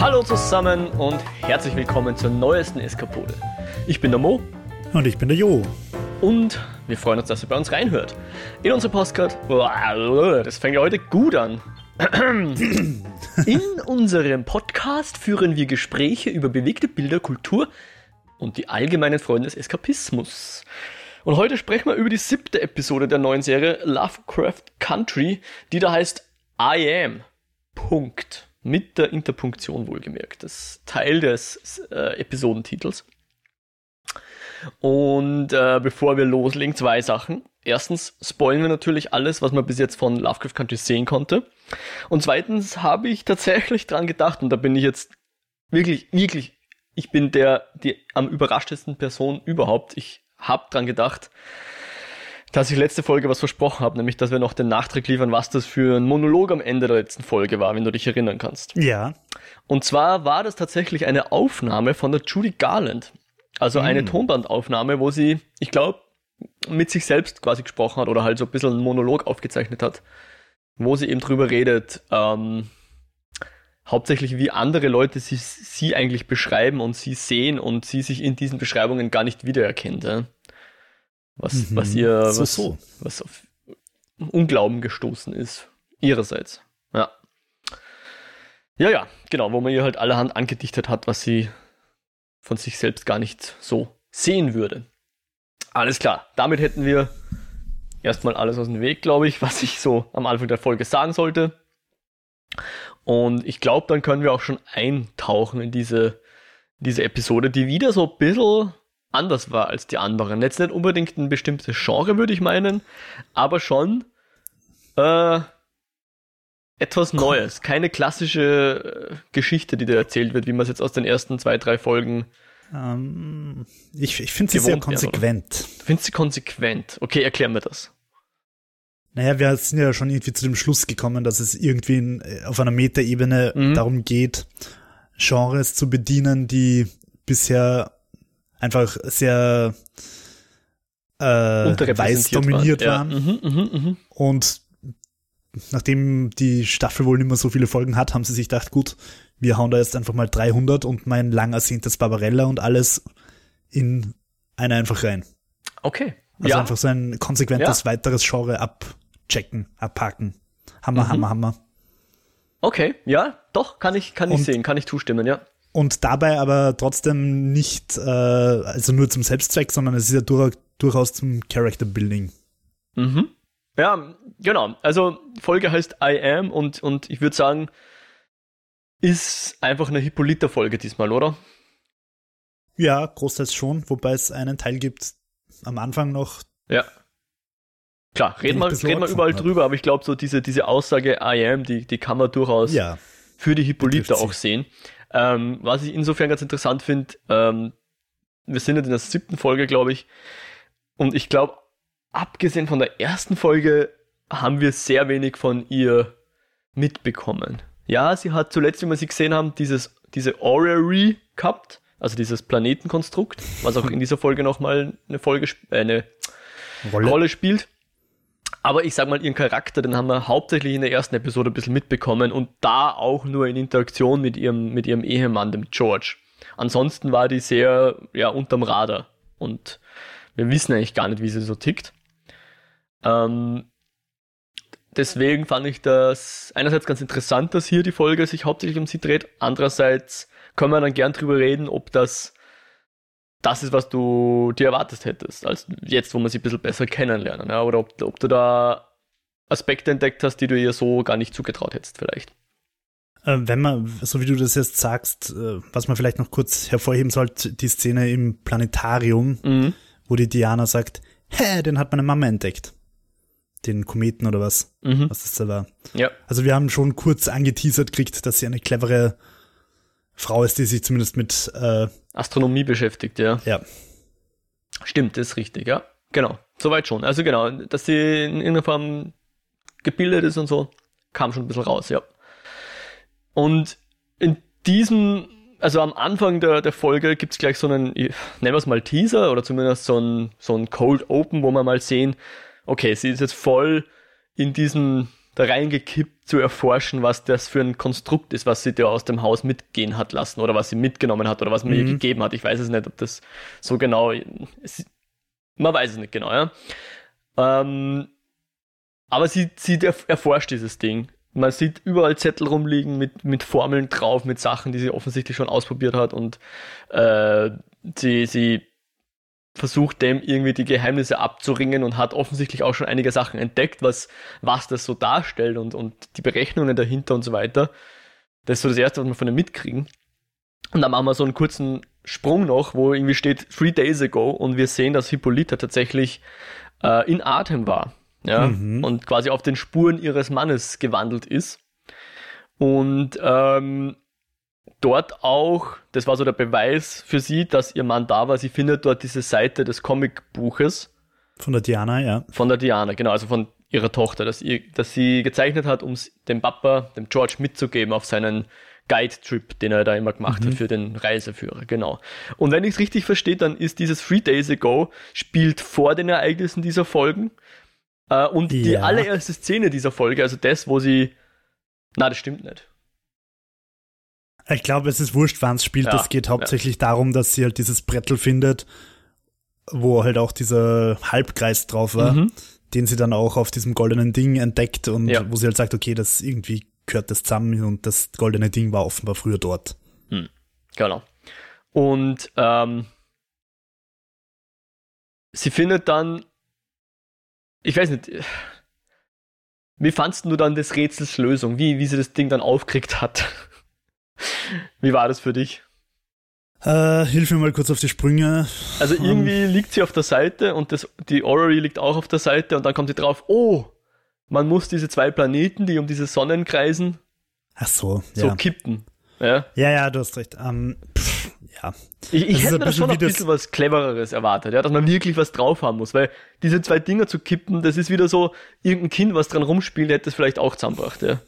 Hallo zusammen und herzlich willkommen zur neuesten Eskapode. Ich bin der Mo. Und ich bin der Jo. Und wir freuen uns, dass ihr bei uns reinhört. In unserem Postcard, das fängt ja heute gut an. In unserem Podcast führen wir Gespräche über bewegte Bilder, Kultur und die allgemeinen Freunde des Eskapismus. Und heute sprechen wir über die siebte Episode der neuen Serie Lovecraft Country, die da heißt I Am. Punkt. Mit der Interpunktion wohlgemerkt. Das ist Teil des äh, Episodentitels. Und äh, bevor wir loslegen, zwei Sachen. Erstens spoilen wir natürlich alles, was man bis jetzt von Lovecraft Country sehen konnte. Und zweitens habe ich tatsächlich dran gedacht, und da bin ich jetzt wirklich, wirklich, ich bin der, die am überraschtesten Person überhaupt. Ich habe dran gedacht, dass ich letzte Folge was versprochen habe, nämlich dass wir noch den Nachtrag liefern, was das für ein Monolog am Ende der letzten Folge war, wenn du dich erinnern kannst. Ja. Und zwar war das tatsächlich eine Aufnahme von der Judy Garland. Also eine Mm. Tonbandaufnahme, wo sie, ich glaube, mit sich selbst quasi gesprochen hat oder halt so ein bisschen einen Monolog aufgezeichnet hat, wo sie eben drüber redet, ähm, hauptsächlich wie andere Leute sie, sie eigentlich beschreiben und sie sehen und sie sich in diesen Beschreibungen gar nicht wiedererkennt. Ja? Was, Mhm. was ihr, So, was, so. was auf Unglauben gestoßen ist. Ihrerseits. Ja. Ja, ja, genau, wo man ihr halt allerhand angedichtet hat, was sie von sich selbst gar nicht so sehen würde. Alles klar, damit hätten wir erstmal alles aus dem Weg, glaube ich, was ich so am Anfang der Folge sagen sollte. Und ich glaube, dann können wir auch schon eintauchen in diese, diese Episode, die wieder so ein bisschen anders war als die anderen. Jetzt nicht unbedingt ein bestimmtes Genre, würde ich meinen, aber schon äh, etwas Neues. Keine klassische äh, Geschichte, die da erzählt wird, wie man es jetzt aus den ersten zwei, drei Folgen. Ähm, ich ich finde sie sehr Gewohnt wäre, konsequent. Findest du konsequent? Okay, erklär mir das. Naja, wir sind ja schon irgendwie zu dem Schluss gekommen, dass es irgendwie in, äh, auf einer Metaebene Mhm. darum geht, Genres zu bedienen, die bisher einfach sehr äh, weiß dominiert Ja. waren. Mhm, mhm, mhm. Und nachdem die Staffel wohl nicht mehr so viele Folgen hat, haben sie sich gedacht, gut, wir hauen da jetzt einfach mal 300 und mein lang ersehntes Barbarella und alles in eine einfach rein. Okay. Also ja, einfach so ein konsequentes weiteres Genre abchecken, abhaken. Hammer, Mhm. Hammer, Hammer. okay. Ja, doch, kann ich, kann ich sehen, kann ich zustimmen, ja. Und dabei aber trotzdem nicht, äh, also nur zum Selbstzweck, sondern es ist ja dur durchaus zum Character Building. Mhm. Ja, genau. Also die Folge heißt I Am und, und ich würde sagen, ist einfach eine Hippolyta-Folge diesmal, oder? Ja, großteils schon, wobei es einen Teil gibt am Anfang noch. Ja. Klar, Den reden wir arg überall gefunden hab. drüber, aber ich glaube, so diese, diese Aussage I am, die, die kann man durchaus Ja, für die Hippolyta auch sehen. Ähm, was ich insofern ganz interessant finde, ähm, wir sind jetzt in der siebten Folge, glaube ich, und ich glaube, abgesehen von der ersten Folge haben wir sehr wenig von ihr mitbekommen. Ja, sie hat zuletzt, wie wir sie gesehen haben, dieses, diese Orrery gehabt, also dieses Planetenkonstrukt, was auch in dieser Folge nochmal eine Folge, äh, eine Rolle. Rolle spielt. Aber ich sag mal, ihren Charakter, den haben wir hauptsächlich in der ersten Episode ein bisschen mitbekommen und da auch nur in Interaktion mit ihrem, mit ihrem Ehemann, dem George. Ansonsten war die sehr, ja, unterm Radar und wir wissen eigentlich gar nicht, wie sie so tickt. Ähm, deswegen fand ich das einerseits ganz interessant, dass hier die Folge sich hauptsächlich um sie dreht. Andererseits können wir dann gern drüber reden, ob das das ist, was du dir erwartet hättest, als jetzt, wo wir sie ein bisschen besser kennenlernen. Ja? Oder ob, ob du da Aspekte entdeckt hast, die du ihr so gar nicht zugetraut hättest, vielleicht. Äh, wenn man, so wie du das jetzt sagst, äh, was man vielleicht noch kurz hervorheben sollte, die Szene im Planetarium, Mhm. wo die Diana sagt, hä, den hat meine Mama entdeckt. Den Kometen oder was, Mhm. was das da war. Ja. Also wir haben schon kurz angeteasert kriegt, dass sie eine clevere Frau ist, die sich zumindest mit, äh, Astronomie beschäftigt, ja. ja, Stimmt, das ist richtig, ja. Genau. Soweit schon. Also genau, dass sie in irgendeiner Form gebildet ist und so, kam schon ein bisschen raus, ja. Und in diesem, also am Anfang der, der Folge gibt's gleich so einen, nennen wir es mal Teaser oder zumindest so ein, so ein Cold Open, wo wir mal sehen, okay, sie ist jetzt voll in diesem da reingekippt zu erforschen, was das für ein Konstrukt ist, was sie da aus dem Haus mitgehen hat lassen oder was sie mitgenommen hat oder was mir Mhm. gegeben hat. Ich weiß es nicht, ob das so genau. Es, man weiß es nicht genau, ja. Ähm, aber sie, sie erf- erforscht dieses Ding. Man sieht überall Zettel rumliegen mit, mit Formeln drauf, mit Sachen, die sie offensichtlich schon ausprobiert hat und äh, sie, sie versucht dem irgendwie die Geheimnisse abzuringen und hat offensichtlich auch schon einige Sachen entdeckt, was, was das so darstellt und, und die Berechnungen dahinter und so weiter. Das ist so das Erste, was wir von ihr mitkriegen. Und dann machen wir so einen kurzen Sprung noch, wo irgendwie steht Three Days Ago und wir sehen, dass Hippolyta tatsächlich äh, in Atem war. Ja, Mhm. und quasi auf den Spuren ihres Mannes gewandelt ist. Und ähm, dort auch, das war so der Beweis für sie, dass ihr Mann da war. Sie findet dort diese Seite des Comicbuches Von der Diana, ja. von der Diana, genau, also von ihrer Tochter, das, ihr, das sie gezeichnet hat, um es dem Papa, dem George mitzugeben auf seinen Guide-Trip, den er da immer gemacht hat für den Reiseführer, genau. Und wenn ich es richtig verstehe, dann ist dieses Three Days Ago spielt vor den Ereignissen dieser Folgen. Äh, und die Ja. allererste Szene dieser Folge, also das, wo sie. Na, das stimmt nicht. Ich glaube, es ist wurscht, wann es spielt. Ja, Es geht hauptsächlich darum, dass sie halt dieses Brettel findet, wo halt auch dieser Halbkreis drauf war, Mhm. den sie dann auch auf diesem goldenen Ding entdeckt und Ja. wo sie halt sagt, okay, das irgendwie gehört das zusammen und das goldene Ding war offenbar früher dort. Genau. Und ähm, sie findet dann, ich weiß nicht, wie fandst du dann des Rätsels Lösung? Wie, wie sie das Ding dann aufkriegt hat? Wie war das für dich? Äh, hilf mir mal kurz auf die Sprünge. Also Ähm. irgendwie liegt sie auf der Seite und das, die Orrery liegt auch auf der Seite und dann kommt sie drauf, oh, man muss diese zwei Planeten, die um diese Sonnen kreisen, Ach so, so ja. kippen. Ja. Ja, ja, du hast recht. Ähm, pff, ja. Ich, ich hätte mir schon wie ein bisschen was Clevereres erwartet, ja, dass man wirklich was drauf haben muss, weil diese zwei Dinger zu kippen, das ist wieder so, irgendein Kind, was dran rumspielt, hätte es vielleicht auch zusammengebracht, ja.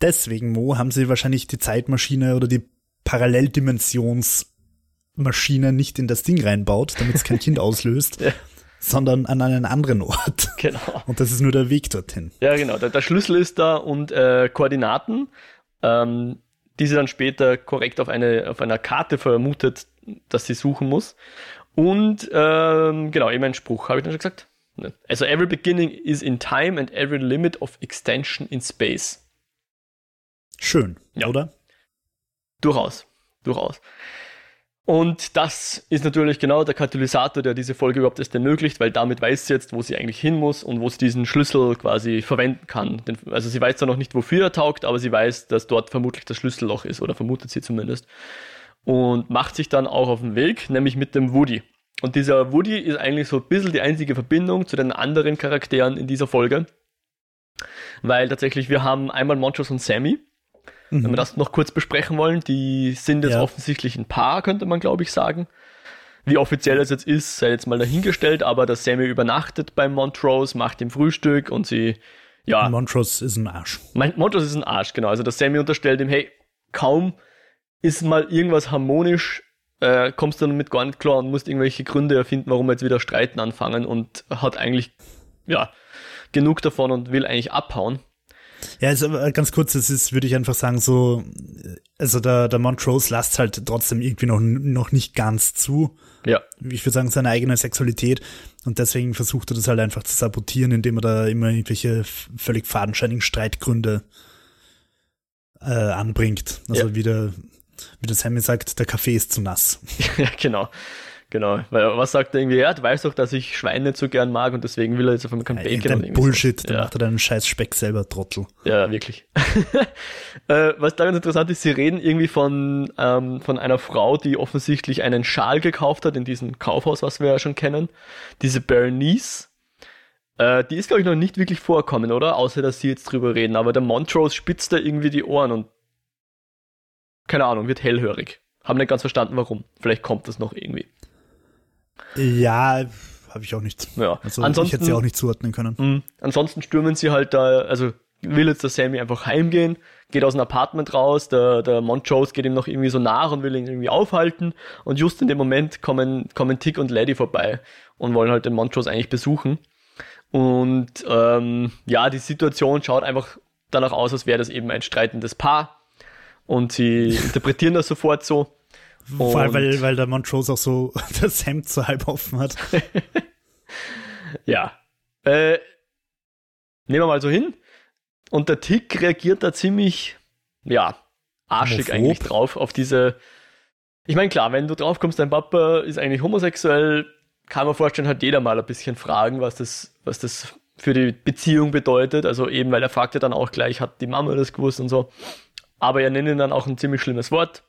Deswegen, Mo, haben sie wahrscheinlich die Zeitmaschine oder die Paralleldimensionsmaschine nicht in das Ding reinbaut, damit es kein Kind auslöst, Ja. sondern an einen anderen Ort. Genau. Und das ist nur der Weg dorthin. Ja, genau. Der, der Schlüssel ist da und äh, Koordinaten, ähm, die sie dann später korrekt auf, eine, auf einer Karte vermutet, dass sie suchen muss. Und ähm, genau, eben ein Spruch, habe ich dann schon gesagt? Ne. Also every beginning is in time and every limit of extension in space. Schön, Ja. oder? Durchaus, durchaus. Und das ist natürlich genau der Katalysator, der diese Folge überhaupt erst ermöglicht, weil damit weiß sie jetzt, wo sie eigentlich hin muss und wo sie diesen Schlüssel quasi verwenden kann. Also sie weiß zwar noch nicht, wofür er taugt, aber sie weiß, dass dort vermutlich das Schlüsselloch ist, oder vermutet sie zumindest. Und macht sich dann auch auf den Weg, nämlich mit dem Woody. Und dieser Woody ist eigentlich so ein bisschen die einzige Verbindung zu den anderen Charakteren in dieser Folge. Weil tatsächlich wir haben einmal Montrose und Sammy, wenn wir das noch kurz besprechen wollen, die sind jetzt Ja. offensichtlich ein Paar, könnte man glaube ich sagen. Wie offiziell es jetzt ist, sei jetzt mal dahingestellt, aber dass Sammy übernachtet bei Montrose, macht ihm Frühstück und sie, ja, Montrose ist ein Arsch. mein Montrose ist ein Arsch, genau. Also dass Sammy unterstellt ihm, hey, kaum ist mal irgendwas harmonisch, äh, kommst du damit gar nicht klar und musst irgendwelche Gründe erfinden, warum wir jetzt wieder streiten anfangen und hat eigentlich, ja, genug davon und will eigentlich abhauen. Ja, also aber ganz kurz, das ist, würde ich einfach sagen, so, also der, der Montrose lasst halt trotzdem irgendwie noch, noch nicht ganz zu. Ja, Ich würde sagen, seine eigene Sexualität. Und deswegen versucht er das halt einfach zu sabotieren, indem er da immer irgendwelche völlig fadenscheinigen Streitgründe äh, anbringt. Also Ja. wie, der, wie der Sammy sagt, der Kaffee ist zu nass. ja, genau. Genau. Weil was sagt er irgendwie? Ja, du weißt doch, dass ich Schweine nicht so gern mag und deswegen will er jetzt auf einmal kein Bacon Irgendein und irgendwie Bullshit, so. dann Ja. macht er deinen scheiß Speck selber, Trottel. Ja, wirklich. äh, was da ganz interessant ist, sie reden irgendwie von, ähm, von einer Frau, die offensichtlich einen Schal gekauft hat in diesem Kaufhaus, was wir ja schon kennen. Diese Bernice. Äh, die ist, glaube ich, noch nicht wirklich vorkommen, oder? Außer, dass sie jetzt drüber reden. Aber der Montrose spitzt da irgendwie die Ohren und keine Ahnung, wird hellhörig. Haben nicht ganz verstanden, warum. Vielleicht kommt das noch irgendwie. Ja, habe ich auch nicht. Ja. Also ich Ansonsten- hätte sie auch nicht zuordnen können. Mhm. Ansonsten stürmen sie halt da, also will jetzt der Sammy einfach heimgehen, geht aus dem Apartment raus, der, der Montrose geht ihm noch irgendwie so nach und will ihn irgendwie aufhalten und just in dem Moment kommen, kommen Tick und Lady vorbei und wollen halt den Montrose eigentlich besuchen. Und ähm, ja, die Situation schaut einfach danach aus, als wäre das eben ein streitendes Paar. Und sie interpretieren das sofort so. Vor allem, weil, weil der Montrose auch so das Hemd so halb offen hat. ja. Äh, nehmen wir mal so hin. Und der Tick reagiert da ziemlich, ja, arschig Homophob. eigentlich drauf, auf diese. Ich meine, klar, wenn du drauf kommst, dein Papa ist eigentlich homosexuell, kann man vorstellen, hat jeder mal ein bisschen Fragen, was das, was das für die Beziehung bedeutet. Also eben, weil er fragte dann auch gleich, hat die Mama das gewusst und so. Aber er nennt ihn dann auch ein ziemlich schlimmes Wort,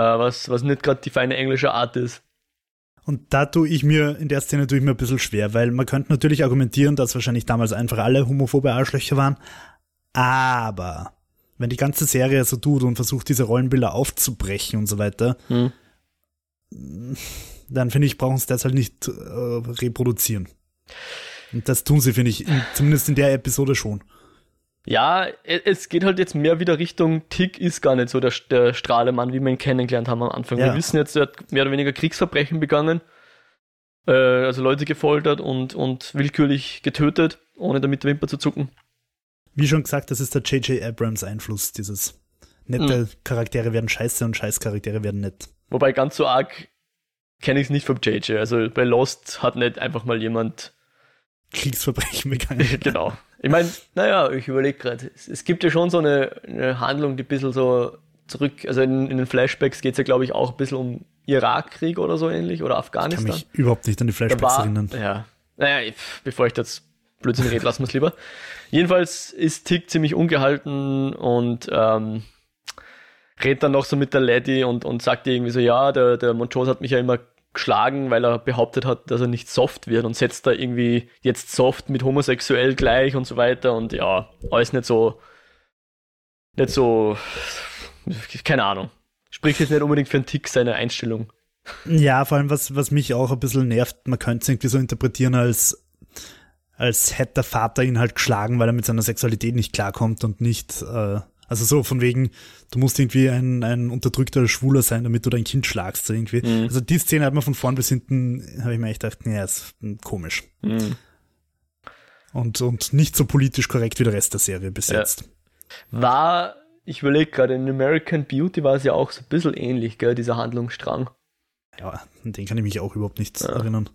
was, was nicht gerade die feine englische Art ist. Und da tue ich mir, in der Szene tue ich mir ein bisschen schwer, weil man könnte natürlich argumentieren, dass wahrscheinlich damals einfach alle homophobe Arschlöcher waren. Aber wenn die ganze Serie so tut und versucht, diese Rollenbilder aufzubrechen und so weiter, hm. dann finde ich, brauchen sie das halt nicht äh, reproduzieren. Und das tun sie, finde ich, in, zumindest in der Episode schon. Ja, e, es geht halt jetzt mehr wieder Richtung Tick ist gar nicht so der, der Strahlemann, wie wir ihn kennengelernt haben am Anfang. Ja. Wir wissen jetzt, er hat mehr oder weniger Kriegsverbrechen begangen, äh, also Leute gefoltert und, und willkürlich getötet, ohne damit Wimper zu zucken. Wie schon gesagt, das ist der J.J. Abrams Einfluss, dieses nette mhm. Charaktere werden scheiße und scheiß Charaktere werden nett. Wobei ganz so arg kenne ich es nicht vom JJ. Also bei Lost hat nicht einfach mal jemand Kriegsverbrechen begangen. genau. Ich meine, naja, ich überlege gerade, es, es, gibt ja schon so eine, eine, Handlung, die ein bisschen so zurück, also in, in den Flashbacks geht es ja, glaube ich, auch ein bisschen um Irakkrieg oder so ähnlich oder Afghanistan. Ich kann mich überhaupt nicht an die Flashbacks war, erinnern. Ja, naja, bevor ich das Blödsinn rede, lassen wir es lieber. Jedenfalls ist Tick ziemlich ungehalten und ähm, redet dann noch so mit der Lady und, und sagt irgendwie so, ja, der, der Monchos hat mich ja immer geschlagen, weil er behauptet hat, dass er nicht soft wird und setzt da irgendwie jetzt soft mit homosexuell gleich und so weiter und ja, alles nicht so, nicht so, keine Ahnung. Spricht jetzt nicht unbedingt für einen Tick seine Einstellung. Ja, vor allem, was, was mich auch ein bisschen nervt, man könnte es irgendwie so interpretieren, als, als hätte der Vater ihn halt geschlagen, weil er mit seiner Sexualität nicht klarkommt und nicht, äh, also so von wegen, du musst irgendwie ein, ein unterdrückter Schwuler sein, damit du dein Kind schlagst. irgendwie. Mhm. Also die Szene hat man von vorn bis hinten, habe ich mir echt gedacht, nee, ist komisch. Mhm. Und, und nicht so politisch korrekt wie der Rest der Serie bis ja. jetzt. War, ich überlege gerade, in American Beauty war es ja auch so ein bisschen ähnlich, gell, dieser Handlungsstrang. Ja, an den kann ich mich auch überhaupt nicht ja. erinnern.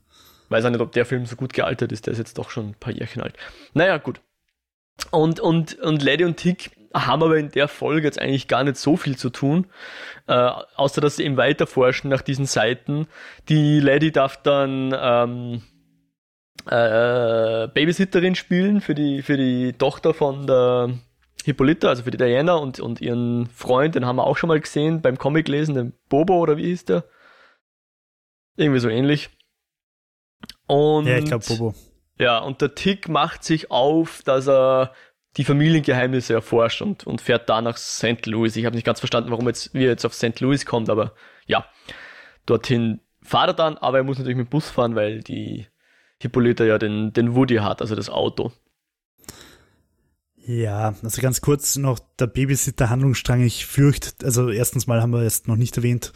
Weiß auch nicht, ob der Film so gut gealtert ist, der ist jetzt doch schon ein paar Jährchen alt. Naja, gut. Und, und, und Lady und Tick haben aber in der Folge jetzt eigentlich gar nicht so viel zu tun, äh, außer dass sie eben weiter forschen nach diesen Seiten. Die Lady darf dann ähm, äh, Babysitterin spielen für die, für die Tochter von der Hippolyta, also für die Diana und, und ihren Freund, den haben wir auch schon mal gesehen beim Comic lesen, den Bobo oder wie hieß der? Irgendwie so ähnlich. Und, ja, ich glaube Bobo. Ja, und der Tick macht sich auf, dass er die Familiengeheimnisse erforscht und, und fährt da nach St. Louis. Ich habe nicht ganz verstanden, warum jetzt, wie er jetzt auf St. Louis kommt, aber ja, dorthin fahrt er dann, aber er muss natürlich mit dem Bus fahren, weil die Hippolyta ja den, den Woody hat, also das Auto. Ja, also ganz kurz noch der Babysitter-Handlungsstrang. Ich fürchte, also erstens mal haben wir jetzt noch nicht erwähnt,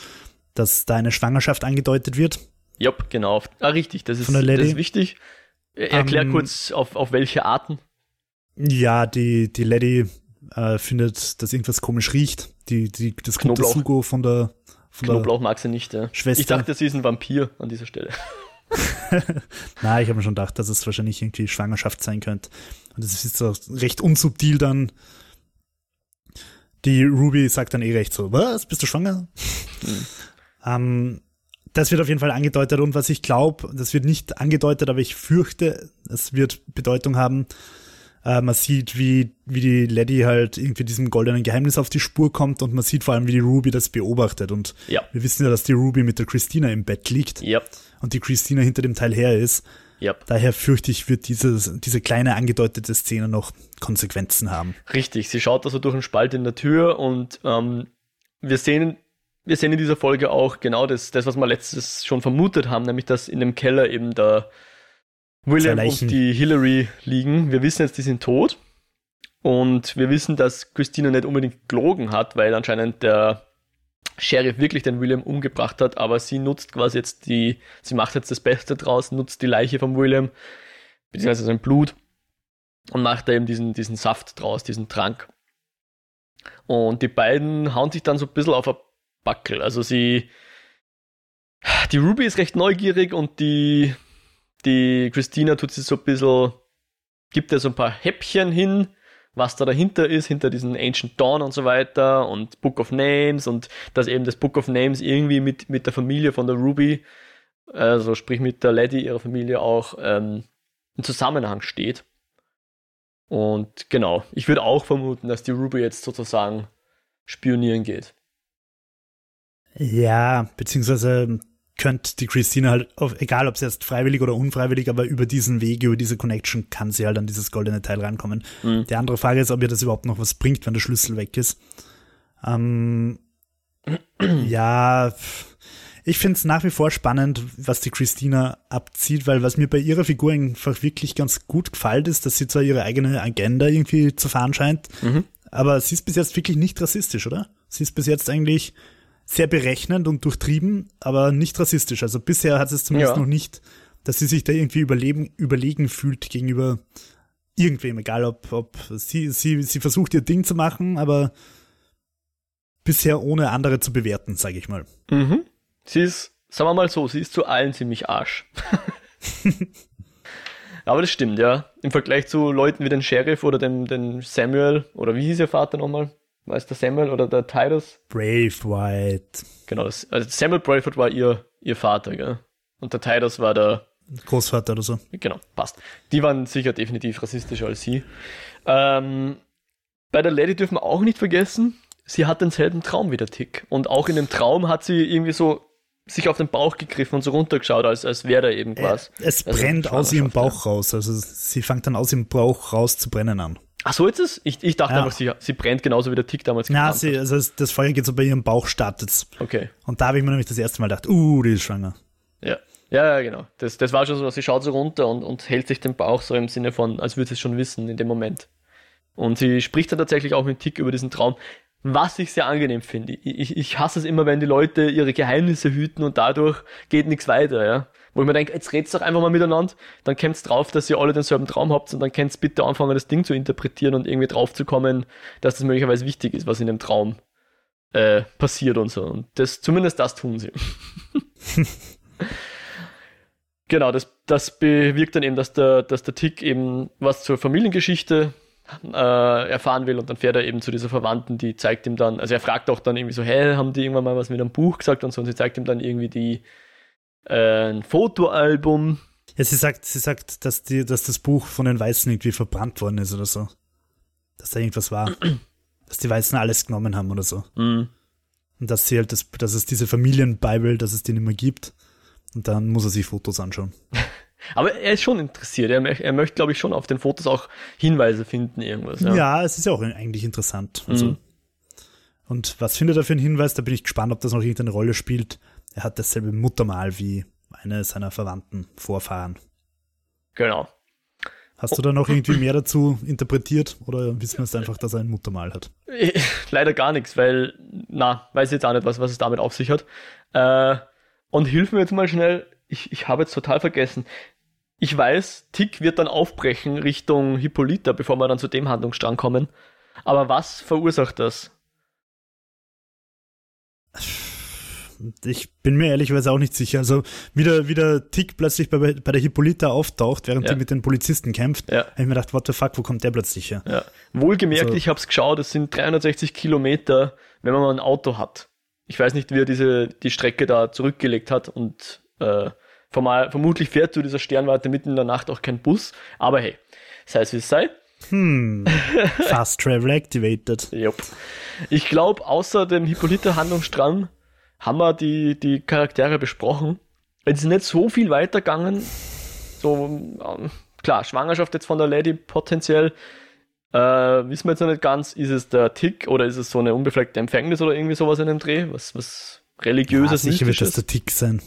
dass da eine Schwangerschaft angedeutet wird. Ja, genau. Ah, richtig, das ist, das ist wichtig. Erklär um, kurz, auf, auf welche Arten. Ja, die, die Lady äh, findet, dass irgendwas komisch riecht. Die, die, das Knoblauch. Sugo von der von Knoblauch mag sie nicht, ja. Schwester. Ich dachte, sie ist ein Vampir an dieser Stelle. Nein, ich habe mir schon gedacht, dass es wahrscheinlich irgendwie Schwangerschaft sein könnte. Und es ist so recht unsubtil dann. Die Ruby sagt dann eh recht so, was, bist du schwanger? Mhm. ähm, das wird auf jeden Fall angedeutet und was ich glaube, das wird nicht angedeutet, aber ich fürchte, es wird Bedeutung haben, äh, man sieht, wie, wie die Lady halt irgendwie diesem goldenen Geheimnis auf die Spur kommt und man sieht vor allem, wie die Ruby das beobachtet. Und ja. wir wissen ja, dass die Ruby mit der Christina im Bett liegt ja. und die Christina hinter dem Teil her ist. Ja. Daher fürchte ich, wird dieses, diese kleine angedeutete Szene noch Konsequenzen haben. Richtig, sie schaut also durch einen Spalt in der Tür und ähm, wir sehen wir sehen in dieser Folge auch genau das, das, was wir letztes schon vermutet haben, nämlich dass in dem Keller eben der William und die Hillary liegen. Wir wissen jetzt, die sind tot. Und wir wissen, dass Christina nicht unbedingt gelogen hat, weil anscheinend der Sheriff wirklich den William umgebracht hat, aber sie nutzt quasi jetzt die, sie macht jetzt das Beste draus, nutzt die Leiche von William, beziehungsweise sein Blut und macht da eben diesen, diesen Saft draus, diesen Trank. Und die beiden hauen sich dann so ein bisschen auf ein Backel. Also sie, die Ruby ist recht neugierig und die, die Christina tut sich so ein bisschen, gibt ihr so ein paar Häppchen hin, was da dahinter ist, hinter diesen Ancient Dawn und so weiter und Book of Names und dass eben das Book of Names irgendwie mit, mit der Familie von der Ruby, also sprich mit der Lady ihrer Familie auch ähm, im Zusammenhang steht. Und genau, ich würde auch vermuten, dass die Ruby jetzt sozusagen spionieren geht. Ja, beziehungsweise könnte die Christina halt, auf, egal ob sie jetzt freiwillig oder unfreiwillig, aber über diesen Weg, über diese Connection kann sie halt an dieses goldene Teil rankommen. Mhm. Die andere Frage ist, ob ihr das überhaupt noch was bringt, wenn der Schlüssel weg ist. Ähm, ja, ich finde es nach wie vor spannend, was die Christina abzieht, weil was mir bei ihrer Figur einfach wirklich ganz gut gefällt, ist, dass sie zwar ihre eigene Agenda irgendwie zu fahren scheint, mhm. aber sie ist bis jetzt wirklich nicht rassistisch, oder? Sie ist bis jetzt eigentlich sehr berechnend und durchtrieben, aber nicht rassistisch. Also bisher hat es zumindest ja. noch nicht, dass sie sich da irgendwie überleben, überlegen fühlt gegenüber irgendwem, egal ob, ob sie, sie, sie versucht ihr Ding zu machen, aber bisher ohne andere zu bewerten, sage ich mal. Mhm. Sie ist, sagen wir mal so, sie ist zu allen ziemlich Arsch. Aber das stimmt, ja. Im Vergleich zu Leuten wie den Sheriff oder dem, dem Samuel, oder wie hieß ihr Vater nochmal? War es der Samuel oder der Titus? Braithwaite. Genau, das, also Samuel Braithwaite war ihr, ihr Vater, gell? Und der Titus war der Großvater oder so. Genau, passt. Die waren sicher definitiv rassistischer als sie. Ähm, bei der Lady dürfen wir auch nicht vergessen, sie hat denselben Traum wie der Tick. Und auch in dem Traum hat sie irgendwie so sich auf den Bauch gegriffen und so runtergeschaut, als, als wäre da irgendwas. Äh, es also brennt aus ihrem Bauch ja. raus. Also sie fängt dann aus ihrem Bauch raus zu brennen an. Ach so, jetzt ist Ich, ich dachte ja. einfach, sie, sie brennt genauso wie der Tick damals Na, sie, also das Feuer geht so bei ihrem Bauch startet. Okay. Und da habe ich mir nämlich das erste Mal gedacht, uh, die ist schwanger. Ja. Ja, ja, genau. Das, das war schon so, sie schaut so runter und, und hält sich den Bauch so im Sinne von, als würde sie es schon wissen in dem Moment. Und sie spricht dann tatsächlich auch mit Tick über diesen Traum was ich sehr angenehm finde. Ich, ich hasse es immer, wenn die Leute ihre Geheimnisse hüten und dadurch geht nichts weiter, ja. Wo ich mir denke, jetzt red's doch einfach mal miteinander, dann kommt's drauf, dass ihr alle denselben Traum habt und dann könnt's bitte anfangen, das Ding zu interpretieren und irgendwie drauf zu kommen, dass das möglicherweise wichtig ist, was in dem Traum äh, passiert und so. Und das, zumindest das tun sie. genau, das, das bewirkt dann eben, dass der, dass der Tick eben was zur Familiengeschichte äh, erfahren will und dann fährt er eben zu dieser Verwandten, die zeigt ihm dann, also er fragt auch dann irgendwie so, hä, haben die irgendwann mal was mit einem Buch gesagt und so und sie zeigt ihm dann irgendwie die äh, ein Fotoalbum. Ja, sie sagt, sie sagt, dass die, dass das Buch von den Weißen irgendwie verbrannt worden ist oder so. Dass da irgendwas war. dass die Weißen alles genommen haben oder so. Mhm. Und dass sie halt das, dass es diese Familienbibel, dass es die nicht mehr gibt. Und dann muss er sich Fotos anschauen. Aber er ist schon interessiert. Er, er möchte, glaube ich, schon auf den Fotos auch Hinweise finden, irgendwas. Ja, ja es ist ja auch eigentlich interessant. Also, mhm. Und was findet er für einen Hinweis? Da bin ich gespannt, ob das noch irgendeine Rolle spielt. Er hat dasselbe Muttermal wie eine seiner Verwandten Vorfahren. Genau. Hast du da noch irgendwie mehr dazu interpretiert oder wissen wir es einfach, dass er ein Muttermal hat? Leider gar nichts, weil, na, weiß jetzt auch nicht, was, was es damit auf sich hat. Äh, und hilf mir jetzt mal schnell, ich, ich habe jetzt total vergessen. Ich weiß, Tick wird dann aufbrechen Richtung Hippolyta, bevor wir dann zu dem Handlungsstrang kommen. Aber was verursacht das? Ich bin mir ehrlicherweise auch nicht sicher. Also, wie der, wie der Tick plötzlich bei, bei der Hippolyta auftaucht, während ja. sie mit den Polizisten kämpft, ja. habe ich mir gedacht, what the fuck, wo kommt der plötzlich her? Ja. Wohlgemerkt, also, ich habe es geschaut, es sind 360 Kilometer, wenn man mal ein Auto hat. Ich weiß nicht, wie er diese, die Strecke da zurückgelegt hat und äh, Formal, vermutlich fährt zu dieser Sternwarte mitten in der Nacht auch kein Bus, aber hey, sei es wie es sei. Hm. Fast Travel activated. Jupp. Ich glaube, außer dem Hippolyta-Handlungsstrang haben wir die, die Charaktere besprochen. Es ist nicht so viel weitergegangen. So, ähm, klar, Schwangerschaft jetzt von der Lady potenziell. Äh, wissen wir jetzt noch nicht ganz, ist es der Tick oder ist es so eine unbefleckte Empfängnis oder irgendwie sowas in dem Dreh? Was, was religiöses, ja, sicher wird das der Tick sein.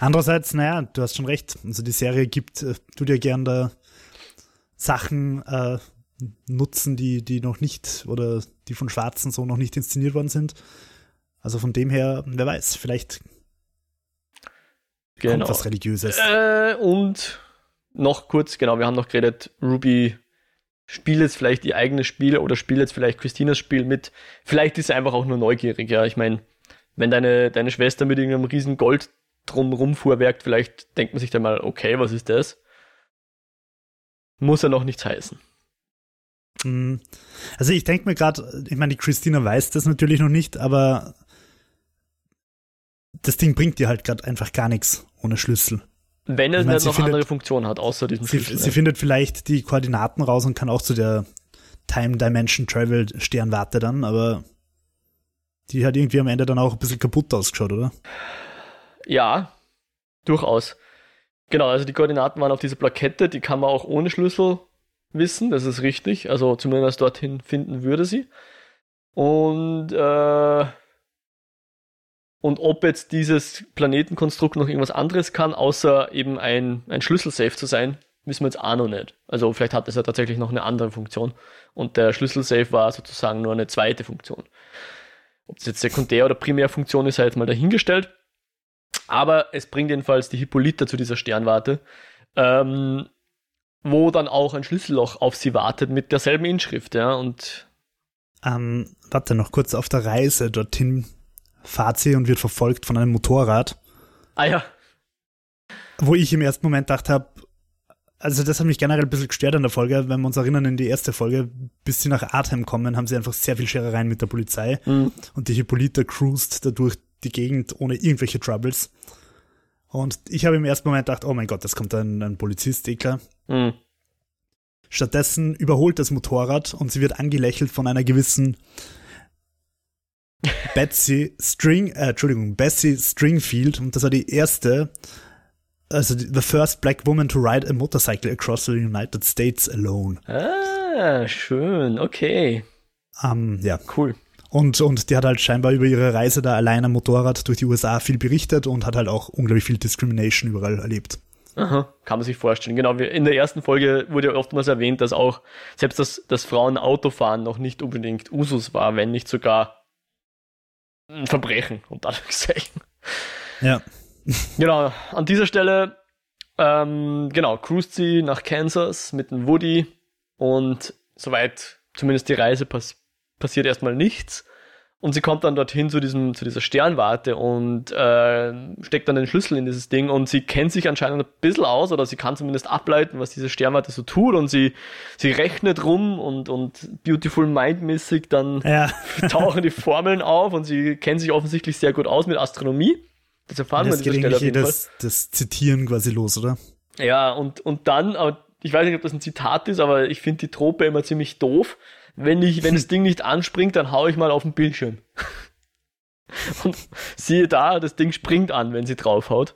Andererseits, naja, du hast schon recht. Also die Serie gibt, äh, du dir gern da Sachen äh, nutzen, die, die noch nicht oder die von Schwarzen so noch nicht inszeniert worden sind. Also von dem her, wer weiß, vielleicht genau. kommt was Religiöses. Äh, und noch kurz, genau, wir haben noch geredet, Ruby spielt jetzt vielleicht ihr eigenes Spiel oder spielt jetzt vielleicht Christinas Spiel mit. Vielleicht ist sie einfach auch nur neugierig, ja. Ich meine, wenn deine, deine Schwester mit irgendeinem riesen Gold drumrum fuhrwerkt, vielleicht denkt man sich dann mal, okay, was ist das? Muss ja noch nichts heißen. Mhm. Also ich denke mir gerade, ich meine, die Christina weiß das natürlich noch nicht, aber das Ding bringt dir halt gerade einfach gar nichts ohne Schlüssel. Wenn es Ich mein, noch findet- andere Funktionen hat, außer diesem Sie, Schlüssel. sie ja. findet vielleicht die Koordinaten raus und kann auch zu der Time Dimension Travel Sternwarte dann, aber die hat irgendwie am Ende dann auch ein bisschen kaputt ausgeschaut, oder? Ja, durchaus. Genau, also die Koordinaten waren auf dieser Plakette, die kann man auch ohne Schlüssel wissen, das ist richtig. Also zumindest dorthin finden würde sie. Und, äh, und ob jetzt dieses Planetenkonstrukt noch irgendwas anderes kann, außer eben ein, ein Schlüsselsafe zu sein, wissen wir jetzt auch noch nicht. Also vielleicht hat es ja tatsächlich noch eine andere Funktion. Und der Schlüsselsafe war sozusagen nur eine zweite Funktion. Ob das jetzt Sekundär- oder Primärfunktion ist, sei jetzt mal dahingestellt. Aber es bringt jedenfalls die Hippolyta zu dieser Sternwarte, ähm, wo dann auch ein Schlüsselloch auf sie wartet mit derselben Inschrift, ja. Und Ähm, warte noch kurz auf der Reise dorthin sie und wird verfolgt von einem Motorrad, ah ja, wo ich im ersten Moment gedacht habe, also das hat mich generell ein bisschen gestört an der Folge, wenn wir uns erinnern in die erste Folge, bis sie nach Artem kommen, haben sie einfach sehr viel Scherereien mit der Polizei. Hm, und die Hippolyta cruist dadurch die Gegend ohne irgendwelche Troubles. Und ich habe im ersten Moment gedacht, oh mein Gott, das kommt ein, ein Polizist, eh klar. hm, Stattdessen überholt das Motorrad und sie wird angelächelt von einer gewissen Betsy String, äh, Entschuldigung, Bessie Stringfield und das war die erste, also die, the first black woman to ride a motorcycle across the United States alone. ah, schön, okay, Ähm, ja, cool. und, und die hat halt scheinbar über ihre Reise da allein am Motorrad durch die USA viel berichtet und hat halt auch unglaublich viel Discrimination überall erlebt. Aha, kann man sich vorstellen. Genau, in der ersten Folge wurde ja oftmals erwähnt, dass auch selbst das, das Frauen Autofahren noch nicht unbedingt Usus war, wenn nicht sogar ein Verbrechen, unter Anführungszeichen. Ja, Genau, an dieser Stelle, ähm, genau, cruist sie nach Kansas mit dem Woody und soweit zumindest die Reise pass passiert erstmal nichts. Und sie kommt dann dorthin zu, diesem, zu dieser Sternwarte und äh, steckt dann den Schlüssel in dieses Ding und sie kennt sich anscheinend ein bisschen aus oder sie kann zumindest ableiten, was diese Sternwarte so tut und sie, sie rechnet rum und, und Beautiful Mind-mäßig dann ja. tauchen die Formeln auf und sie kennt sich offensichtlich sehr gut aus mit Astronomie. Das erfahren wir an dieser Stelle auf jeden Fall. das, das Zitieren quasi los, oder? Ja, und, und dann, aber ich weiß nicht, ob das ein Zitat ist, aber ich finde die Trope immer ziemlich doof. Wenn ich, wenn das Ding nicht anspringt, dann hau ich mal auf den Bildschirm. und siehe da, das Ding springt an, wenn sie draufhaut.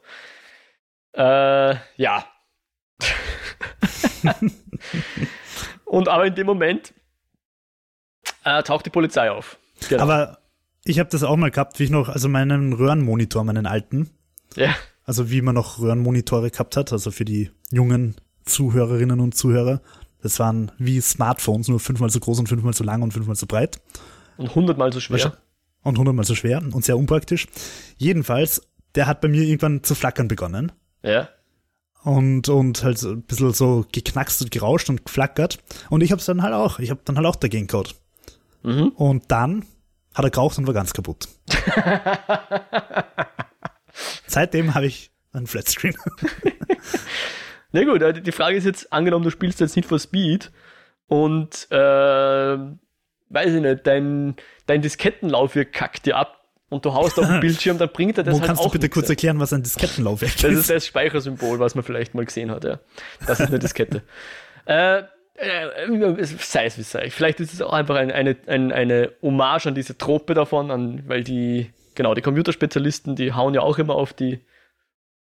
Äh, ja. und aber in dem Moment äh, taucht die Polizei auf. Genau. Aber ich habe das auch mal gehabt, wie ich noch, also meinen Röhrenmonitor, meinen alten, ja. also wie man noch Röhrenmonitore gehabt hat, also für die jungen Zuhörerinnen und Zuhörer. Das waren wie Smartphones, nur fünfmal so groß und fünfmal so lang und fünfmal so breit. Und hundertmal so schwer. Und hundertmal so schwer und sehr unpraktisch. Jedenfalls, der hat bei mir irgendwann zu flackern begonnen. Ja. Und, und halt ein bisschen so geknackst und gerauscht und geflackert. Und ich hab's dann halt auch. Ich hab dann halt auch dagegen gehaut. Mhm. Und dann hat er geraucht und war ganz kaputt. Seitdem habe ich einen Flatscreen. Na gut, äh, die Frage ist jetzt, angenommen, du spielst jetzt nicht for Speed und äh, weiß ich nicht, dein, dein Diskettenlaufwerk kackt dir ab und du haust auf den Bildschirm, dann bringt er das Wo halt kannst du auch bitte nichts, kurz erklären, was ein Diskettenlaufwerk Das ist ist? das Speichersymbol, was man vielleicht mal gesehen hat, ja. Das ist eine Diskette. äh, äh, sei es wie es sei. Vielleicht ist es auch einfach ein, eine, ein, eine Hommage an diese Trope davon, an, weil die, genau, die Computerspezialisten, die hauen ja auch immer auf die,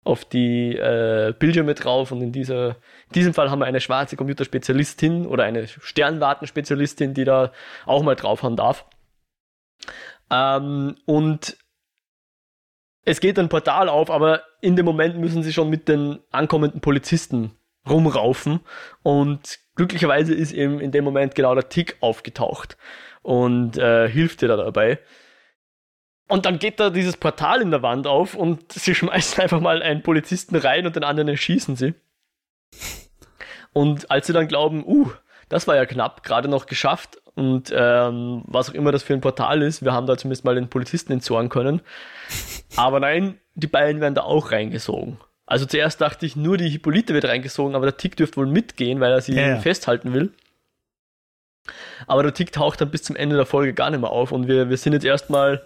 auf die äh, Bildschirme drauf und in dieser, in diesem Fall haben wir eine schwarze Computerspezialistin oder eine Sternwartenspezialistin, die da auch mal draufhauen darf. Ähm, und es geht ein Portal auf, aber in dem Moment müssen sie schon mit den ankommenden Polizisten rumraufen und glücklicherweise ist eben in dem Moment genau der Tick aufgetaucht und äh, hilft dir da dabei. Und dann geht da dieses Portal in der Wand auf und sie schmeißen einfach mal einen Polizisten rein und den anderen erschießen sie. Und als sie dann glauben, uh, das war ja knapp, gerade noch geschafft und ähm, was auch immer das für ein Portal ist, wir haben da zumindest mal den Polizisten entsorgen können. Aber nein, die beiden werden da auch reingesogen. Also zuerst dachte ich, nur die Hippolyte wird reingesogen, aber der Tick dürfte wohl mitgehen, weil er sie ja. festhalten will. Aber der Tick taucht dann bis zum Ende der Folge gar nicht mehr auf und wir, wir sind jetzt erstmal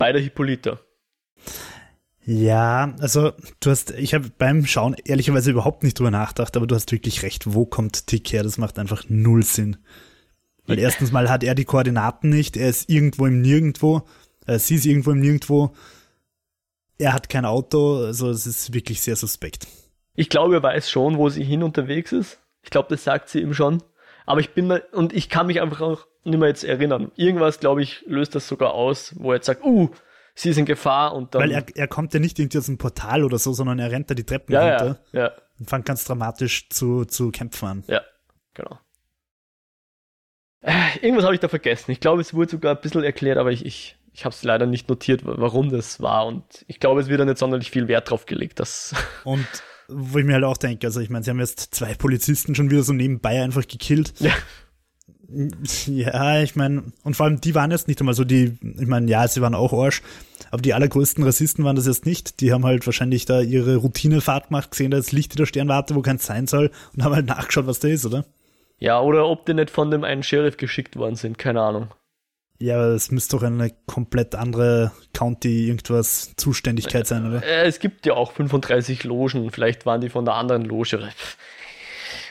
bei der Hippolyte. Ja, also du hast, ich habe beim Schauen ehrlicherweise überhaupt nicht drüber nachgedacht, aber du hast wirklich recht. Wo kommt Tick her? Das macht einfach null Sinn. Weil Ja. erstens mal hat er die Koordinaten nicht, er ist irgendwo im Nirgendwo, äh, sie ist irgendwo im Nirgendwo, er hat kein Auto, also es ist wirklich sehr suspekt. Ich glaube, er weiß schon, wo sie hin unterwegs ist. Ich glaube, das sagt sie ihm schon. Aber ich bin mal, und ich kann mich einfach auch nicht mehr jetzt erinnern. Irgendwas, glaube ich, löst das sogar aus, wo er jetzt sagt, uh, sie ist in Gefahr und dann. Weil er, er kommt ja nicht irgendwie aus einem Portal oder so, sondern er rennt da die Treppen ja, runter ja, ja, und fängt ganz dramatisch zu, zu kämpfen an. ja, genau. Äh, irgendwas habe ich da vergessen. Ich glaube, es wurde sogar ein bisschen erklärt, aber ich, ich, ich habe es leider nicht notiert, wa- warum das war. Und ich glaube, es wird da nicht sonderlich viel Wert drauf gelegt, dass. Und wo ich mir halt auch denke, also ich meine, sie haben jetzt zwei Polizisten schon wieder so nebenbei einfach gekillt. ja, Ja, ich meine, und vor allem die waren jetzt nicht einmal so die, ich meine, ja, sie waren auch Arsch, aber die allergrößten Rassisten waren das jetzt nicht. Die haben halt wahrscheinlich da ihre Routinefahrt gemacht, gesehen, da ist Licht in der Sternwarte, wo keins sein soll, und haben halt nachgeschaut, was da ist, oder? ja, oder ob die nicht von dem einen Sheriff geschickt worden sind, keine Ahnung. Ja, aber es müsste doch eine komplett andere County irgendwas Zuständigkeit sein, oder? Äh, es gibt ja auch 35 Logen, vielleicht waren die von der anderen Loge.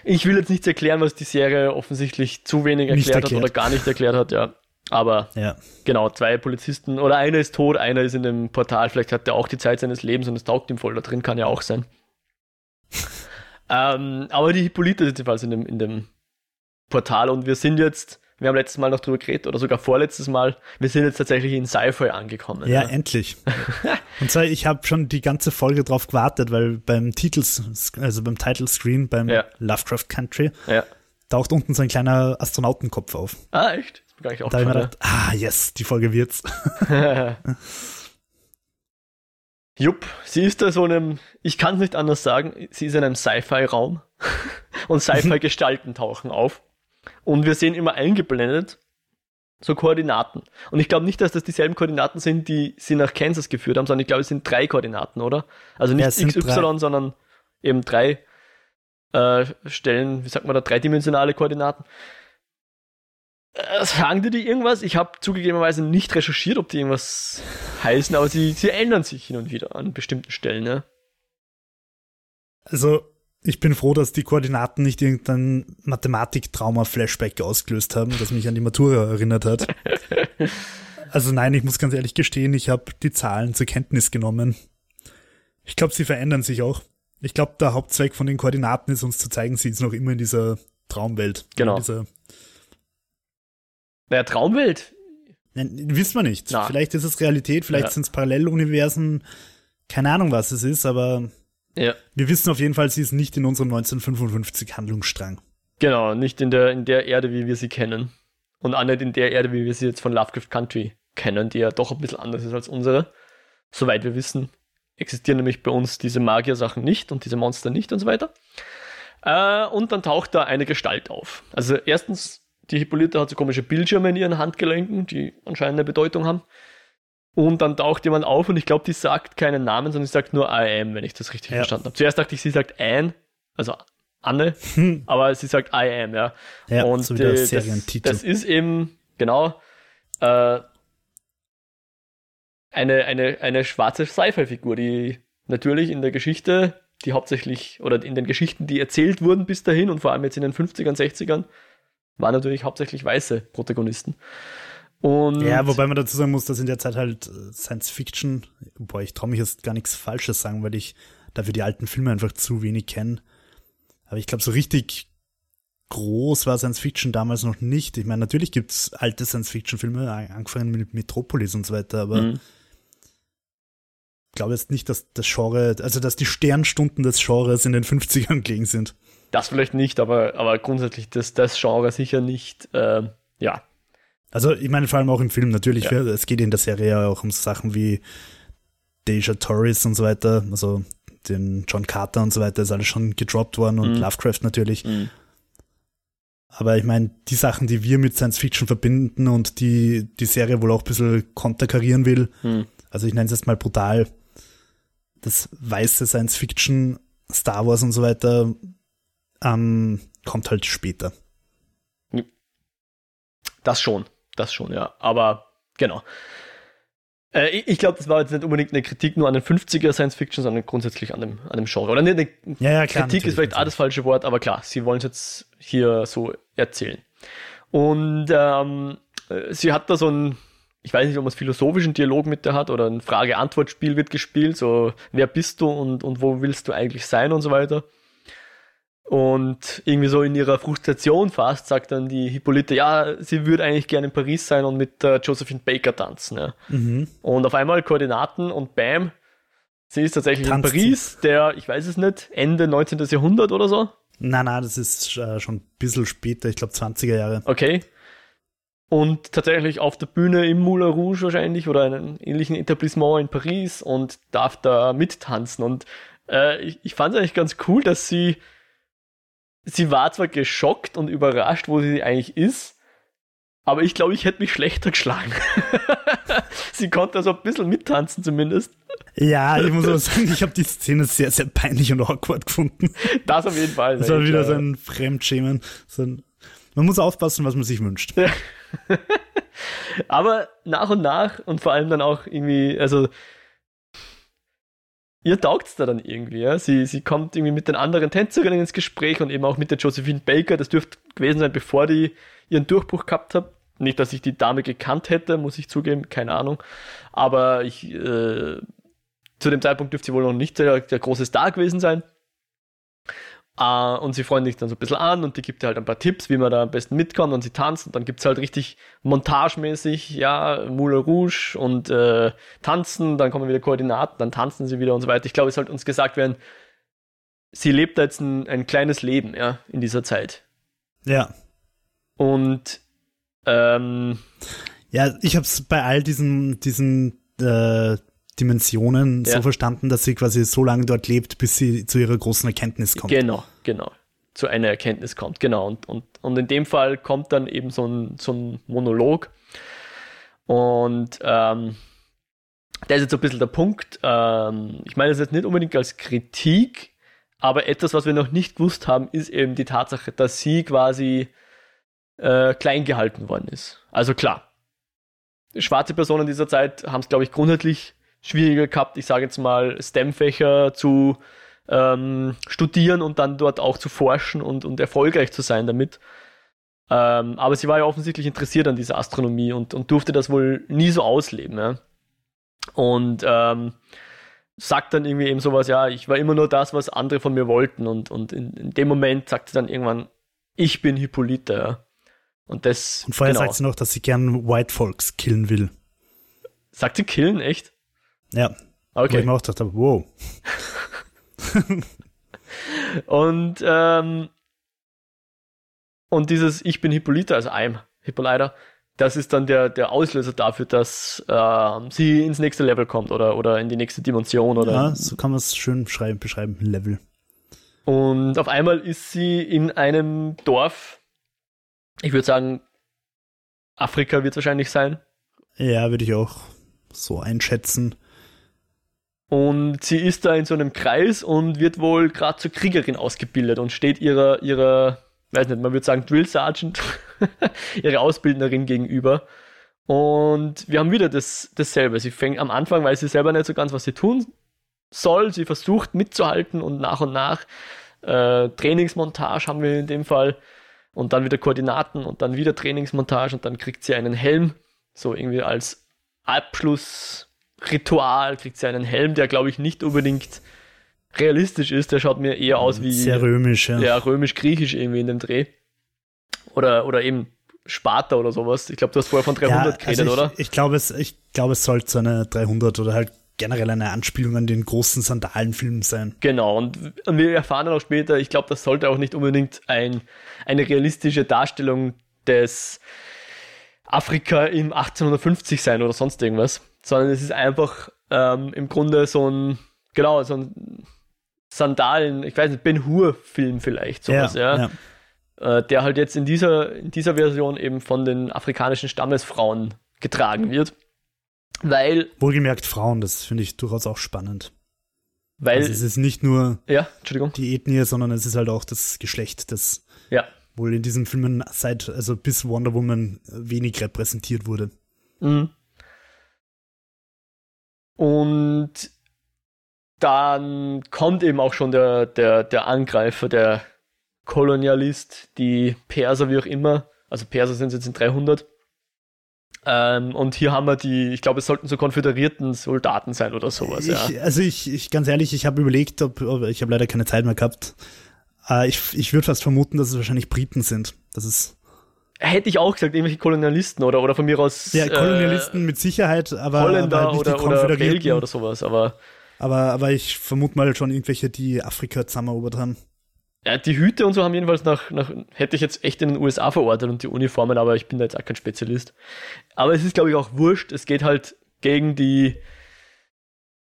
Ich will jetzt nichts erklären, was die Serie offensichtlich zu wenig Nicht erklärt hat erklärt. oder gar nicht erklärt hat, ja. Aber Ja. genau, zwei Polizisten oder einer ist tot, einer ist in dem Portal, vielleicht hat er auch die Zeit seines Lebens und es taugt ihm voll da drin, kann ja auch sein. ähm, aber die Hippolyte sind jedenfalls in dem, in dem Portal und wir sind jetzt, wir haben letztes Mal noch drüber geredet oder sogar vorletztes Mal, wir sind jetzt tatsächlich in Sci-Fi angekommen. Ja, endlich. Und zwar, ich habe schon die ganze Folge drauf gewartet, weil beim Titels, also beim Title Screen, beim Ja. Lovecraft Country, ja. taucht unten so ein kleiner Astronautenkopf auf. Ah, echt? Ist mir gar nicht Da habe ich mir gedacht, ah, yes, die Folge wird's. Jupp, sie ist da so in einem, ich kann es nicht anders sagen, sie ist in einem Sci-Fi-Raum und Sci-Fi-Gestalten tauchen auf. Und wir sehen immer eingeblendet so Koordinaten. Und ich glaube nicht, dass das dieselben Koordinaten sind, die sie nach Kansas geführt haben, sondern ich glaube, es sind drei Koordinaten, oder? Also nicht Ja, XY, drei. sondern eben drei äh, Stellen, wie sagt man da, dreidimensionale Koordinaten. Äh, sagen die die irgendwas? Ich habe zugegebenerweise nicht recherchiert, ob die irgendwas heißen, aber sie, sie ändern sich hin und wieder an bestimmten Stellen, ne? Also, ich bin froh, dass die Koordinaten nicht irgendein Mathematik-Trauma-Flashback ausgelöst haben, das mich an die Matura erinnert hat. Also nein, ich muss ganz ehrlich gestehen, ich habe die Zahlen zur Kenntnis genommen. Ich glaube, sie verändern sich auch. Ich glaube, der Hauptzweck von den Koordinaten ist, uns zu zeigen, sie ist noch immer in dieser Traumwelt. Genau. In dieser, Naja, Traumwelt. Nein, wissen wir nicht. Na. Vielleicht ist es Realität, vielleicht Ja. sind es Paralleluniversen. Keine Ahnung, was es ist, aber Ja. wir wissen auf jeden Fall, sie ist nicht in unserem 1955 Handlungsstrang. Genau, nicht in der, in der Erde, wie wir sie kennen. Und auch nicht in der Erde, wie wir sie jetzt von Lovecraft Country kennen, die ja doch ein bisschen anders ist als unsere. Soweit wir wissen, existieren nämlich bei uns diese Magier-Sachen nicht und diese Monster nicht und so weiter. Äh, und dann taucht da eine Gestalt auf. Also erstens, die Hippolyte hat so komische Bildschirme in ihren Handgelenken, die anscheinend eine Bedeutung haben. Und dann taucht jemand auf und ich glaube, die sagt keinen Namen, sondern sie sagt nur I am, wenn ich das richtig Ja. verstanden habe. Zuerst dachte ich, sie sagt Anne, also Anne, Hm. aber sie sagt I am, ja. Ja, und so äh, das, das ist eben, genau, äh, eine, eine, eine schwarze Sci-Fi-Figur, die natürlich in der Geschichte, die hauptsächlich, oder in den Geschichten, die erzählt wurden bis dahin und vor allem jetzt in den 50ern, 60ern, waren natürlich hauptsächlich weiße Protagonisten. Und Ja, wobei man dazu sagen muss, dass in der Zeit halt äh, Science Fiction, boah, ich traue mich jetzt gar nichts Falsches sagen, weil ich dafür die alten Filme einfach zu wenig kenne. Aber ich glaube, so richtig groß war Science Fiction damals noch nicht. Ich meine, natürlich gibt's alte Science Fiction Filme, angefangen mit Metropolis und so weiter, aber Mhm. ich glaube jetzt nicht, dass das Genre, also dass die Sternstunden des Genres in den 50ern gelegen sind. das vielleicht nicht, aber, aber grundsätzlich das, das Genre sicher nicht, äh, ja, Also ich meine vor allem auch im Film natürlich, Ja. es geht in der Serie ja auch um Sachen wie Deja Torres und so weiter, also den John Carter und so weiter ist alles schon gedroppt worden und Mhm. Lovecraft natürlich. Mhm. Aber ich meine, die Sachen, die wir mit Science Fiction verbinden und die die Serie wohl auch ein bisschen konterkarieren will, Mhm. also ich nenne es jetzt mal brutal, das weiße Science Fiction, Star Wars und so weiter, ähm, kommt halt später. Das schon, das schon, ja. Aber genau. Äh, ich glaube, das war jetzt nicht unbedingt eine Kritik nur an den 50er Science Fiction, sondern grundsätzlich an dem, an dem Genre. Oder nicht eine Ja, ja, klar. Kritik ist vielleicht auch das falsche Wort, aber klar, sie wollen es jetzt hier so erzählen. Und ähm, äh, sie hat da so ein, ich weiß nicht, ob man es philosophischen Dialog mit der hat oder ein Frage-Antwort-Spiel wird gespielt, so wer bist du und, und wo willst du eigentlich sein und so weiter. Und irgendwie so in ihrer Frustration fast sagt dann die Hippolyte, ja, sie würde eigentlich gerne in Paris sein und mit äh, Josephine Baker tanzen. Ja. Mhm. Und auf einmal Koordinaten und bam, sie ist tatsächlich Tanzt in Paris, der, ich weiß es nicht, Ende 19. Jahrhundert oder so. Na, na, das ist äh, schon ein bisschen später, ich glaube 20er Jahre. Okay. Und tatsächlich auf der Bühne im Moulin Rouge wahrscheinlich oder in einem ähnlichen Etablissement in Paris und darf da mittanzen. Und äh, ich, ich fand es eigentlich ganz cool, dass sie, sie war zwar geschockt und überrascht, wo sie eigentlich ist, aber ich glaube, ich hätte mich schlechter geschlagen. sie konnte also ein bisschen mittanzen zumindest. Ja, ich muss aber sagen, ich habe die Szene sehr, sehr peinlich und awkward gefunden. Das auf jeden Fall. Das war wieder so ein Fremdschämen. So ein, man muss aufpassen, was man sich wünscht. Aber nach und nach und vor allem dann auch irgendwie, also ihr taugt's da dann irgendwie, ja. Sie, sie kommt irgendwie mit den anderen Tänzerinnen ins Gespräch und eben auch mit der Josephine Baker. Das dürfte gewesen sein, bevor die ihren Durchbruch gehabt hat. Nicht, dass ich die Dame gekannt hätte, muss ich zugeben, keine Ahnung. Aber ich, äh, zu dem Zeitpunkt dürfte sie wohl noch nicht der, der große Star gewesen sein. Äh, und sie freuen sich dann so ein bisschen an und die gibt ihr halt ein paar Tipps, wie man da am besten mitkommt und sie tanzt und dann gibt's halt richtig montagemäßig, ja, Moulin Rouge und äh, tanzen, dann kommen wieder Koordinaten, dann tanzen sie wieder und so weiter. Ich glaube, es sollte uns gesagt werden, sie lebt da jetzt ein, ein kleines Leben, ja, in dieser Zeit. Ja. Und ähm, Ja, ich habe es bei all diesen, diesen äh, Dimensionen Ja. so verstanden, dass sie quasi so lange dort lebt, bis sie zu ihrer großen Erkenntnis kommt. Genau, genau. Zu einer Erkenntnis kommt, genau. Und, und, und in dem Fall kommt dann eben so ein, so ein Monolog. Und ähm, der ist jetzt so ein bisschen der Punkt. Ähm, ich meine das jetzt nicht unbedingt als Kritik, aber etwas, was wir noch nicht gewusst haben, ist eben die Tatsache, dass sie quasi äh, klein gehalten worden ist. Also klar, schwarze Personen dieser Zeit haben es, glaube ich, grundsätzlich schwieriger gehabt, ich sage jetzt mal, STEM-Fächer zu ähm, studieren und dann dort auch zu forschen und, und erfolgreich zu sein damit. Ähm, aber sie war ja offensichtlich interessiert an dieser Astronomie und, und durfte das wohl nie so ausleben. Ja? Und ähm, sagt dann irgendwie eben sowas, ja, ich war immer nur das, was andere von mir wollten. Und, und in, in dem Moment sagt sie dann irgendwann, ich bin Hippolyte. Ja? Und das. Und vorher genau. sagt sie noch, dass sie gern White Folks killen will. Sagt sie killen, echt? Ja. Wo ich Okay. mir auch gedacht habe, wow. Und, ähm, und dieses Ich bin Hippolyta, also I'm Hippolyta, das ist dann der, der Auslöser dafür, dass ähm, sie ins nächste Level kommt oder, oder in die nächste Dimension oder. Ja, so kann man es schön schreiben, beschreiben. Level. Und auf einmal ist sie in einem Dorf, ich würde sagen, Afrika wird wahrscheinlich sein. Ja, würde ich auch so einschätzen. Und sie ist da in so einem Kreis und wird wohl gerade zur Kriegerin ausgebildet und steht ihrer, ihrer, weiß nicht, man würde sagen Drill Sergeant, ihre Ausbildnerin gegenüber. Und wir haben wieder das, dasselbe. Sie fängt am Anfang, weiß sie selber nicht so ganz, was sie tun soll. Sie versucht mitzuhalten und nach und nach äh, Trainingsmontage haben wir in dem Fall. Und dann wieder Koordinaten und dann wieder Trainingsmontage und dann kriegt sie einen Helm. So irgendwie als Abschlussritual kriegt sie einen Helm, der glaube ich nicht unbedingt realistisch ist. Der schaut mir eher aus wie Sehr römisch, ja. ja, römisch-griechisch irgendwie in dem Dreh. Oder, oder eben Sparta oder sowas. Ich glaube, du hast vorher von 300 geredet, also ich, oder? Ich glaube, es, ich glaube, es sollte so eine 300 oder halt generell eine Anspielung an den großen Sandalenfilm sein. Genau, und, und wir erfahren dann auch später, ich glaube, das sollte auch nicht unbedingt ein, eine realistische Darstellung des Afrika im 1850 sein oder sonst irgendwas, sondern es ist einfach ähm, im Grunde so ein, genau, so ein Sandalen, ich weiß nicht, Ben Hur-Film vielleicht, sowas, ja. ja. ja. Äh, der halt jetzt in dieser, in dieser Version eben von den afrikanischen Stammesfrauen getragen wird. Weil. Wohlgemerkt Frauen, das finde ich durchaus auch spannend. Weil. Also es ist nicht nur ja, Entschuldigung. die Ethnie, sondern es ist halt auch das Geschlecht, das ja. wohl in diesen Filmen seit, also bis Wonder Woman wenig repräsentiert wurde. Mhm. Und dann kommt eben auch schon der, der, der Angreifer, der Kolonialist, die Perser, wie auch immer. Also Perser sind jetzt in 300. Ähm, und hier haben wir die, ich glaube, es sollten so konföderierten Soldaten sein oder sowas. Ich, ja. Also ich, ich, ganz ehrlich, ich habe überlegt, ob, ob ich habe leider keine Zeit mehr gehabt. Äh, ich ich würde fast vermuten, dass es wahrscheinlich Briten sind. Das ist Hätte ich auch gesagt, irgendwelche Kolonialisten oder, oder von mir aus. Ja, Kolonialisten äh, mit Sicherheit, aber, Holländer aber halt oder, oder Belgier oder sowas, aber. Aber, aber ich vermute mal schon irgendwelche, die Afrika zusammenerobert haben. Ja, die Hüte und so haben jedenfalls nach, nach, hätte ich jetzt echt in den USA verortet und die Uniformen, aber ich bin da jetzt auch kein Spezialist. Aber es ist, glaube ich, auch wurscht. Es geht halt gegen die,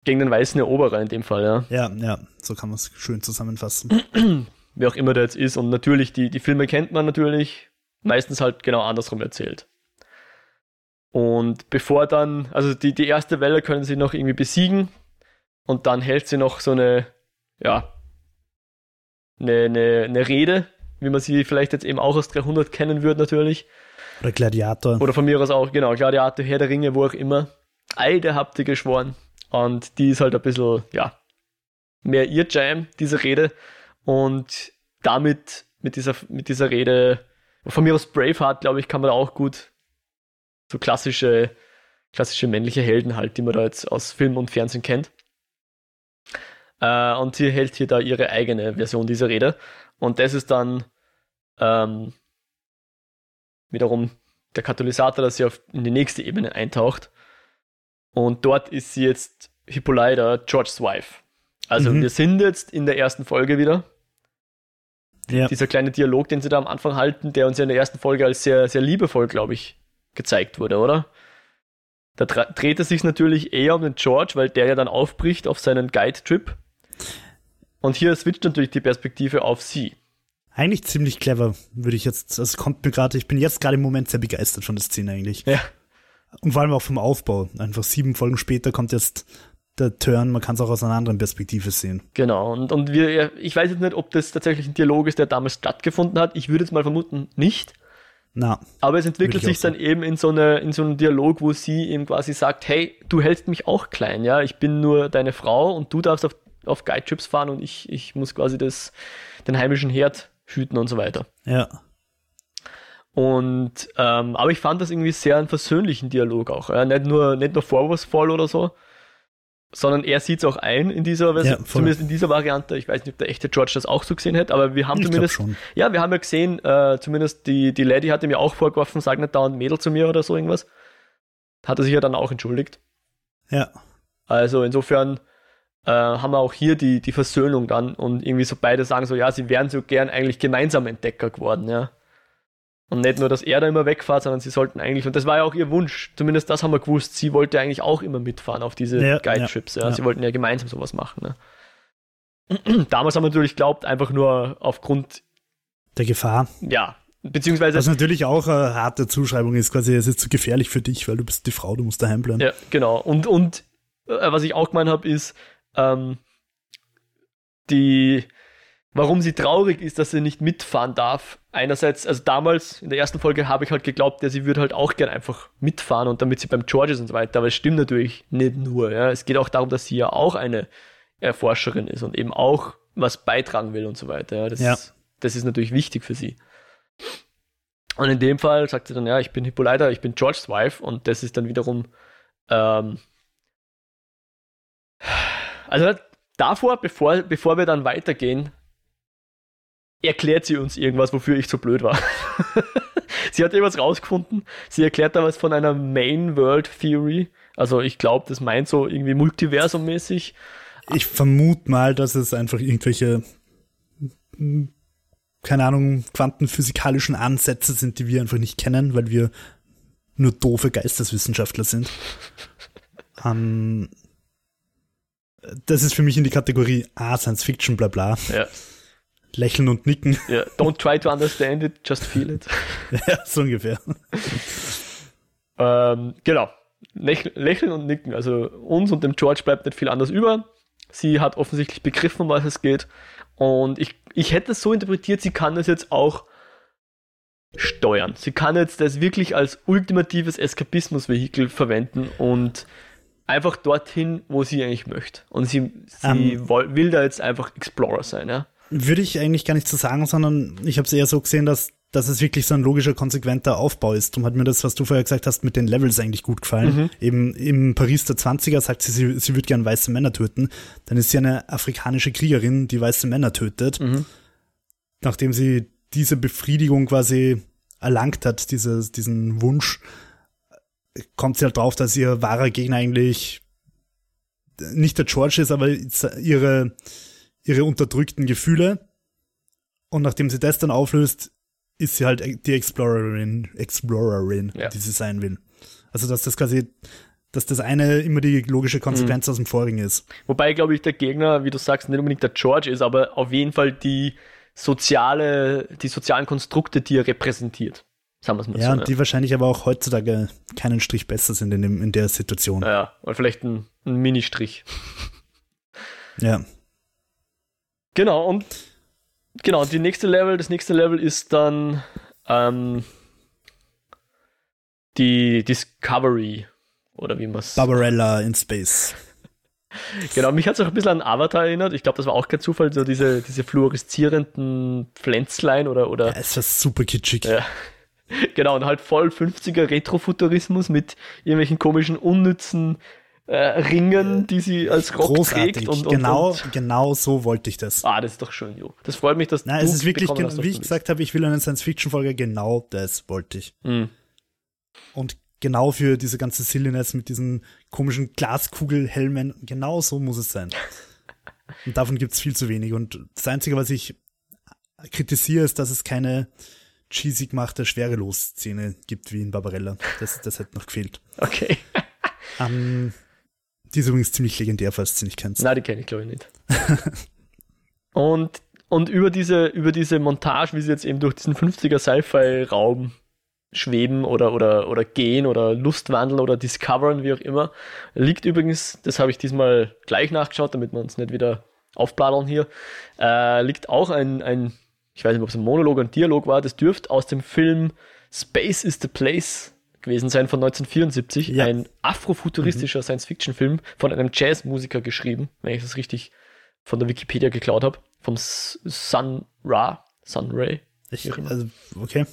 gegen den weißen Eroberer in dem Fall, ja. Ja, ja, so kann man es schön zusammenfassen. Wie auch immer der jetzt ist. Und natürlich, die, die Filme kennt man natürlich, meistens halt genau andersrum erzählt. Und bevor dann, also die, die erste Welle können sie noch irgendwie besiegen und dann hält sie noch so eine, ja, eine, eine, eine Rede, wie man sie vielleicht jetzt eben auch aus 300 kennen würde natürlich. Oder Gladiator. Oder von mir aus auch, genau, Gladiator, Herr der Ringe, wo auch immer. Eide habt ihr geschworen. Und die ist halt ein bisschen, ja, mehr ihr Jam, diese Rede. Und damit, mit dieser, mit dieser Rede, von mir aus Braveheart, glaube ich, kann man da auch gut so klassische, klassische männliche Helden halt, die man da jetzt aus Film und Fernsehen kennt. Äh, und sie hält hier da ihre eigene Version dieser Rede. Und das ist dann ähm, wiederum der Katalysator, dass sie auf, in die nächste Ebene eintaucht. Und dort ist sie jetzt Hippolyta, George's Wife. Also mhm. wir sind jetzt in der ersten Folge wieder. Ja. Dieser kleine Dialog, den sie da am Anfang halten, der uns ja in der ersten Folge als sehr, sehr liebevoll, glaube ich, gezeigt wurde, oder? Da dreht es sich natürlich eher um den George, weil der ja dann aufbricht auf seinen Guide-Trip und hier switcht natürlich die Perspektive auf sie. Eigentlich ziemlich clever, würde ich jetzt, das kommt mir gerade, ich bin jetzt gerade im Moment sehr begeistert von der Szene eigentlich. Ja. Und vor allem auch vom Aufbau. Einfach sieben Folgen später kommt jetzt der Turn, man kann es auch aus einer anderen Perspektive sehen. Genau, und, und wir, ich weiß jetzt nicht, ob das tatsächlich ein Dialog ist, der damals stattgefunden hat. Ich würde jetzt mal vermuten, nicht. Na, Aber es entwickelt sich dann eben in so, eine, in so einen Dialog, wo sie eben quasi sagt, hey, du hältst mich auch klein, ja, ich bin nur deine Frau und du darfst auf auf Guide-Trips fahren und ich, ich muss quasi das, den heimischen Herd hüten und so weiter. Ja. Und, ähm, aber ich fand das irgendwie sehr einen versöhnlichen Dialog auch. Ja? Nicht, nur, nicht nur vorwurfsvoll oder so, sondern er sieht es auch ein in dieser Version, ja, zumindest in dieser Variante. Ich weiß nicht, ob der echte George das auch so gesehen hätte, aber wir haben ich zumindest, ja, wir haben ja gesehen, äh, zumindest die, die Lady hatte mir auch vorgeworfen, sag nicht dauernd Mädel zu mir oder so irgendwas. Hat er sich ja dann auch entschuldigt. Ja. Also insofern, äh, haben wir auch hier die, die Versöhnung dann und irgendwie so beide sagen so, ja, sie wären so gern eigentlich gemeinsam Entdecker geworden, ja. Und nicht nur, dass er da immer wegfährt, sondern sie sollten eigentlich, und das war ja auch ihr Wunsch, zumindest das haben wir gewusst, sie wollte eigentlich auch immer mitfahren auf diese ja, Guide-Trips, ja, ja. Sie wollten ja gemeinsam sowas machen, ne. Damals haben wir natürlich glaubt, einfach nur aufgrund der Gefahr. Ja, beziehungsweise. Was natürlich auch eine harte Zuschreibung ist, quasi, es ist zu gefährlich für dich, weil du bist die Frau, du musst daheim bleiben. Ja, genau. Und, und äh, was ich auch gemeint habe, ist, ähm, die, warum sie traurig ist, dass sie nicht mitfahren darf. Einerseits, also damals in der ersten Folge habe ich halt geglaubt, ja, sie würde halt auch gern einfach mitfahren und damit sie beim George ist und so weiter. Aber es stimmt natürlich nicht nur. Ja. Es geht auch darum, dass sie ja auch eine Erforscherin ist und eben auch was beitragen will und so weiter. Ja. Das, ja. Ist, das ist natürlich wichtig für sie. Und in dem Fall sagt sie dann, ja, ich bin Hippolyta, ich bin George's Wife und das ist dann wiederum ähm, also davor, bevor, bevor wir dann weitergehen, erklärt sie uns irgendwas, wofür ich so blöd war. sie hat irgendwas rausgefunden. Sie erklärt da was von einer Main World Theory. Also ich glaube, das meint so irgendwie multiversummäßig. Ich vermute mal, dass es einfach irgendwelche, keine Ahnung, quantenphysikalischen Ansätze sind, die wir einfach nicht kennen, weil wir nur doofe Geisteswissenschaftler sind. ähm, das ist für mich in die Kategorie ah, Science Fiction, bla bla. Ja. Lächeln und nicken. ja. Don't try to understand it, just feel it. ja, so ungefähr. Ähm, genau. Lächeln, lächeln und nicken. Also uns und dem George bleibt nicht viel anders über. Sie hat offensichtlich begriffen, um was es geht. Und ich, ich hätte es so interpretiert, sie kann das jetzt auch steuern. Sie kann jetzt das wirklich als ultimatives Eskapismus-Vehikel verwenden und einfach dorthin, wo sie eigentlich möchte. Und sie, sie Ähm. woll- will da jetzt einfach Explorer sein, ja. Würde ich eigentlich gar nicht so sagen, sondern ich habe es eher so gesehen, dass, dass es wirklich so ein logischer, konsequenter Aufbau ist. Darum hat mir das, was du vorher gesagt hast, mit den Levels eigentlich gut gefallen. Eben im Paris der 20er sagt sie, sie, sie würde gern weiße Männer töten. Dann ist sie eine afrikanische Kriegerin, die weiße Männer tötet. Nachdem sie diese Befriedigung quasi erlangt hat, diese, diesen Wunsch, kommt sie halt drauf, dass ihr wahrer Gegner eigentlich nicht der George ist, aber ihre, ihre unterdrückten Gefühle. Und nachdem sie das dann auflöst, ist sie halt die Explorerin, Explorerin, Ja. die sie sein will. Also dass das quasi, dass das eine immer die logische Konsequenz aus dem vorigen ist. Wobei, glaube ich, der Gegner, wie du sagst, nicht unbedingt der George ist, aber auf jeden Fall die soziale, die sozialen Konstrukte, die er repräsentiert. Sagen wir es mal Ja, so. und die wahrscheinlich aber auch heutzutage keinen Strich besser sind in, dem, in der Situation. ja. ja, oder vielleicht ein, ein Ministrich. Ja. Genau, und genau, die nächste Level, das nächste Level ist dann ähm, die Discovery. Oder wie man es. Barbarella in Space. Genau, mich hat es auch ein bisschen an Avatar erinnert. Ich glaube, das war auch kein Zufall, so diese, diese fluoreszierenden Pflänzlein oder, oder Ja, es war super kitschig. Ja. Genau, und halt voll 50er Retrofuturismus mit irgendwelchen komischen, unnützen äh, Ringen, die sie als Rock Großartig. trägt. Und, und, genau, Und, genau so wollte ich das. ah, das ist doch schön, Jo. Das freut mich, dass Nein, du es ist wirklich, hast, wie ich gesagt habe, ich will eine Science-Fiction-Folge, genau das wollte ich. Mhm. Und genau für diese ganze Silliness mit diesen komischen Glaskugelhelmen, genau so muss es sein. Und davon gibt's viel zu wenig. Und das Einzige, was ich kritisiere, ist, dass es keine cheesy gemachte Schwerelos-Szene gibt wie in Barbarella. Das, das hätte noch gefehlt. Okay. Ähm, die ist übrigens ziemlich legendär, falls du sie nicht kennst. Nein, die kenne ich, glaube ich, nicht. und, und über diese, über diese Montage, wie sie jetzt eben durch diesen 50er Sci-Fi-Raum schweben oder, oder, oder gehen oder Lustwandeln oder discovern, wie auch immer, liegt übrigens, das habe ich diesmal gleich nachgeschaut, damit wir uns nicht wieder aufbladern hier, äh, liegt auch ein, ein, ich weiß nicht, ob es ein Monolog oder ein Dialog war, das dürfte aus dem Film Space is the Place gewesen sein von 1974, Ja. ein afrofuturistischer Science-Fiction-Film von einem Jazzmusiker geschrieben, wenn ich das richtig von der Wikipedia geklaut habe, vom Sun Ra, Sun Ray. Ich, also, okay.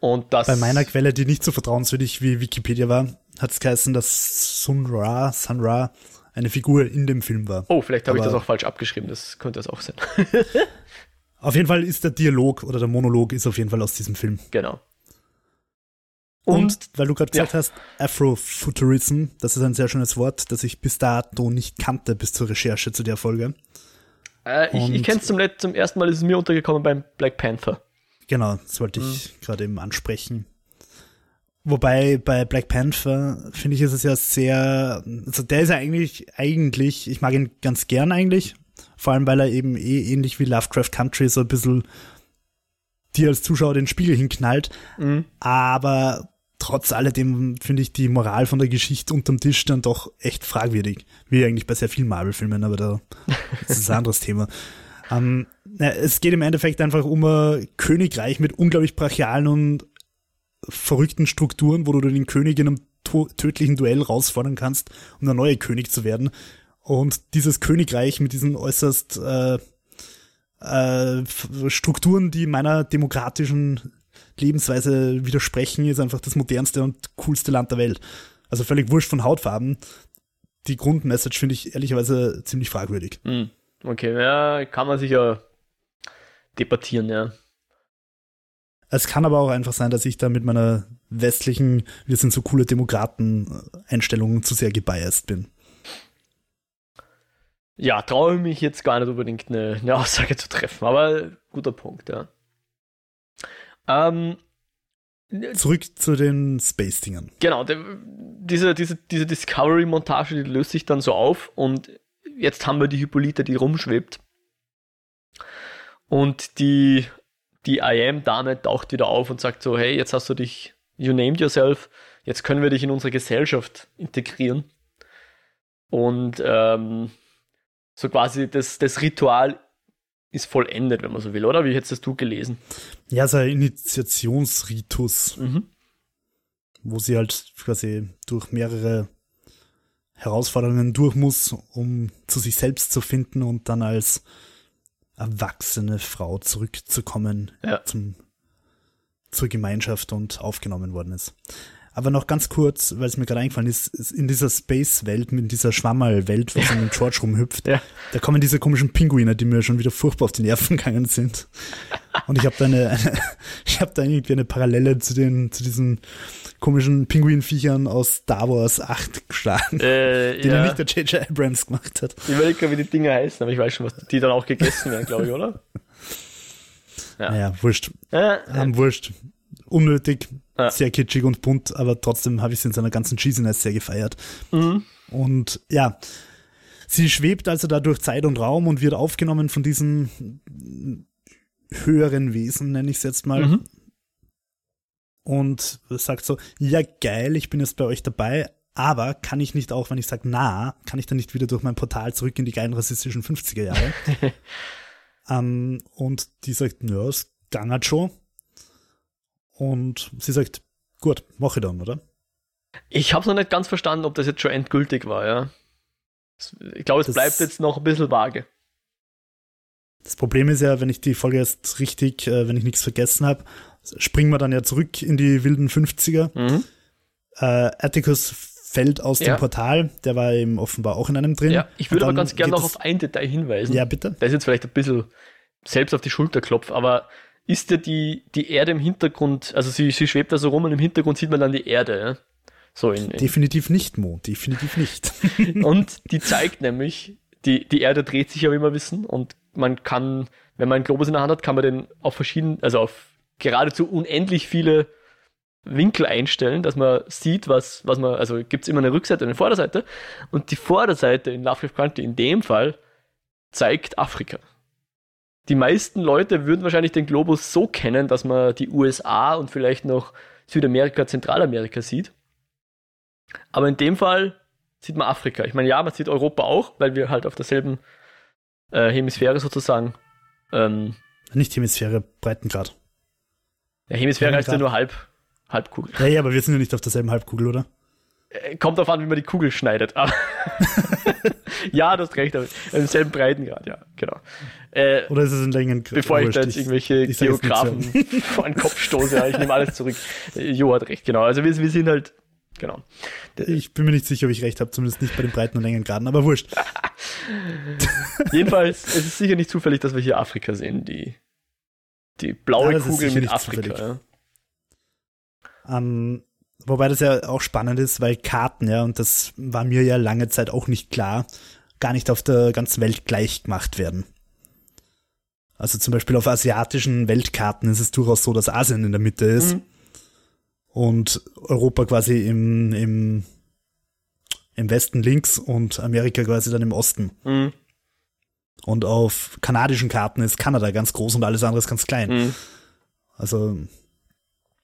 Und das Bei meiner Quelle, die nicht so vertrauenswürdig wie Wikipedia war, hat es geheißen, dass Sun Ra, Sun Ra eine Figur in dem Film war. Oh, vielleicht habe ich das auch falsch abgeschrieben, das könnte das auch sein. Auf jeden Fall ist der Dialog oder der Monolog ist auf jeden Fall aus diesem Film. genau. Und, Und, weil du gerade gesagt hast, Afrofuturism, das ist ein sehr schönes Wort, das ich bis dato nicht kannte, bis zur Recherche zu der Folge. äh, ich, ich kenne es zum, zum ersten Mal, ist es mir untergekommen beim Black Panther. Genau, das wollte Mhm. ich gerade eben ansprechen. Wobei bei Black Panther finde ich ist es ja sehr, also der ist ja eigentlich, eigentlich, ich mag ihn ganz gern eigentlich, vor allem weil er eben eh ähnlich wie Lovecraft Country so ein bisschen dir als Zuschauer den Spiegel hinknallt, Mhm. aber trotz alledem finde ich die Moral von der Geschichte unterm Tisch dann doch echt fragwürdig, wie eigentlich bei sehr vielen Marvel-Filmen, aber da das ist ein anderes Thema. Ähm, es geht im Endeffekt einfach um ein Königreich mit unglaublich brachialen und verrückten Strukturen, wo du den König in einem tödlichen Duell herausfordern kannst, um der neue König zu werden. Und dieses Königreich mit diesen äußerst äh, äh, Strukturen, die meiner demokratischen Lebensweise widersprechen, ist einfach das modernste und coolste Land der Welt. Also völlig wurscht von Hautfarben. Die Grundmessage finde ich ehrlicherweise ziemlich fragwürdig. Mhm. Okay, ja, kann man sicher debattieren, ja. Es kann aber auch einfach sein, dass ich da mit meiner westlichen, wir sind so coole Demokraten-Einstellung zu sehr gebiased bin. Ja, traue ich mich jetzt gar nicht unbedingt eine, eine Aussage zu treffen, aber guter Punkt, ja. Ähm, Zurück zu den Space-Dingern. genau, der, diese, diese, diese Discovery-Montage, die löst sich dann so auf und jetzt haben wir die Hippolyta, die rumschwebt. Und die, die IM-Dame taucht wieder auf und sagt so, hey, jetzt hast du dich, you named yourself, jetzt können wir dich in unsere Gesellschaft integrieren. Und ähm, so quasi das, das Ritual ist vollendet, wenn man so will, oder? Wie hättest du gelesen? Ja, so ein Initiationsritus, mhm. wo sie halt quasi durch mehrere Herausforderungen durch muss, um zu sich selbst zu finden und dann als erwachsene Frau zurückzukommen ja. zum, zur Gemeinschaft und aufgenommen worden ist. Aber noch ganz kurz, weil es mir gerade eingefallen ist, ist in dieser Space-Welt, in dieser Schwammerl-Welt, wo ja. mit George rumhüpft, ja. da kommen diese komischen Pinguine, die mir schon wieder furchtbar auf die Nerven gegangen sind. Und ich habe da eine, eine ich habe da irgendwie eine Parallele zu den, zu diesen komischen Pinguinviechern aus Star Wars 8 geschlagen, äh, den ja. nicht der J.J. Abrams gemacht hat. Ich weiß nicht, wie die Dinger heißen, aber ich weiß schon, was die dann auch gegessen werden, glaube ich, oder? Ja. Naja, wurscht. Äh, ähm, wurscht. Unnötig, ja. sehr kitschig und bunt, aber trotzdem habe ich sie in seiner ganzen Cheesiness sehr gefeiert. Mhm. Und ja, sie schwebt also da durch Zeit und Raum und wird aufgenommen von diesen höheren Wesen, nenne ich es jetzt mal. Mhm. Und sagt so, ja geil, ich bin jetzt bei euch dabei, aber kann ich nicht auch, wenn ich sage na, kann ich dann nicht wieder durch mein Portal zurück in die geilen rassistischen 50er Jahre? ähm, und die sagt, ja, es gangert schon. Und sie sagt, gut, mache ich dann, oder? Ich habe noch nicht ganz verstanden, ob das jetzt schon endgültig war, ja. Ich glaube, es das bleibt jetzt noch ein bisschen vage. Das Problem ist ja, wenn ich die Folge jetzt richtig, äh, wenn ich nichts vergessen habe, springen wir dann ja zurück in die wilden 50er. Mhm. Äh, Atticus fällt aus ja. dem Portal, der war eben offenbar auch in einem drin. Ja, ich würde aber ganz gerne noch auf ein Detail hinweisen. Ja, bitte. Das ist jetzt vielleicht ein bisschen selbst auf die Schulter klopft, aber ist ja die, die Erde im Hintergrund, also sie, sie schwebt da so rum und im Hintergrund sieht man dann die Erde, ja? So in, in definitiv nicht, Mo, definitiv nicht. und die zeigt nämlich, die, die Erde dreht sich ja, wie wir wissen, und man kann, wenn man einen Globus in der Hand hat, kann man den auf verschiedenen, also auf geradezu unendlich viele Winkel einstellen, dass man sieht, was, was man, also gibt es immer eine Rückseite und eine Vorderseite. Und die Vorderseite in Lovecraft Country in dem Fall zeigt Afrika die meisten Leute würden wahrscheinlich den Globus so kennen, dass man die USA und vielleicht noch Südamerika, Zentralamerika sieht. Aber in dem Fall sieht man Afrika. Ich meine, ja, man sieht Europa auch, weil wir halt auf derselben äh, Hemisphäre sozusagen. Ähm, Nicht Hemisphäre, Breitengrad. Ja, Hemisphäre heißt ja nur Halb, Halbkugel. Ja, ja, aber wir sind ja nicht auf derselben Halbkugel, oder? Äh, kommt darauf an, wie man die Kugel schneidet. ja, du hast recht, aber im selben Breitengrad, ja, genau. Äh, Oder ist es in Längengrad? Bevor ich da jetzt irgendwelche ich Geografen vor den Kopf stoße, ja, ich nehme alles zurück. Jo hat recht, genau. Also wir, wir sind halt, genau. Ich bin mir nicht sicher, ob ich recht habe, zumindest nicht bei den Breiten- und Längengraden, aber wurscht. Jedenfalls, es ist sicher nicht zufällig, dass wir hier Afrika sehen, die, die blaue ja, Kugel mit Afrika. Ja. Um, Wobei das ja auch spannend ist, weil Karten, ja, und das war mir ja lange Zeit auch nicht klar, gar nicht auf der ganzen Welt gleich gemacht werden. Also zum Beispiel auf asiatischen Weltkarten ist es durchaus so, dass Asien in der Mitte ist mhm. und Europa quasi im, im, im Westen links und Amerika quasi dann im Osten. Mhm. Und auf kanadischen Karten ist Kanada ganz groß und alles andere ist ganz klein. Mhm. Also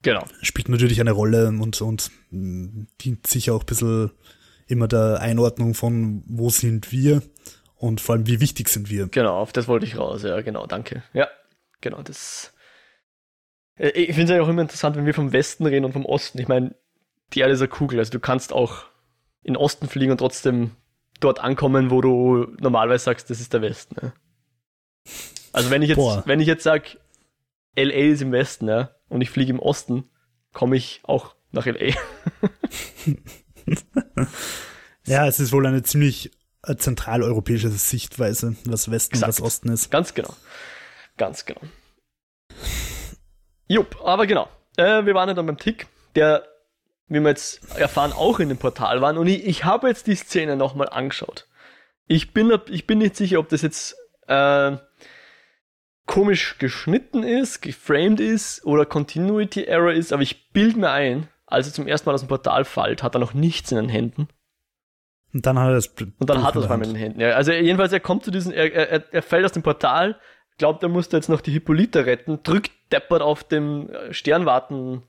Genau. Spielt natürlich eine Rolle und, und dient sicher auch ein bisschen immer der Einordnung von, wo sind wir und vor allem, wie wichtig sind wir. Genau, auf das wollte ich raus, ja, genau, danke. Ja, genau, das. Äh, ich finde es ja auch immer interessant, wenn wir vom Westen reden und vom Osten. Ich meine, die Erde ist eine Kugel, also du kannst auch in den Osten fliegen und trotzdem dort ankommen, wo du normalerweise sagst, das ist der Westen. Ja. Also wenn ich jetzt, Boah. wenn ich jetzt sag, LA ist im Westen, ja, und ich fliege im Osten, komme ich auch nach LA. ja, es ist wohl eine ziemlich äh, zentraleuropäische Sichtweise, was Westen Exakt. und was Osten ist. Ganz genau. Ganz genau. Jupp, aber genau. Äh, wir waren ja dann beim Tick, der, wie wir jetzt erfahren, auch in dem Portal waren. Und ich, ich habe jetzt die Szene nochmal angeschaut. Ich bin, ich bin nicht sicher, ob das jetzt äh, komisch geschnitten ist, geframed ist oder Continuity Error ist, aber ich bilde mir ein, als er zum ersten Mal aus dem Portal fällt, hat er noch nichts in den Händen. Und dann hat er das. Und dann hat er es einmal in den Händen. Ja, also jedenfalls, er kommt zu diesem, er, er, er fällt aus dem Portal, glaubt, er musste jetzt noch die Hippolyte retten, drückt deppert auf dem Sternwarten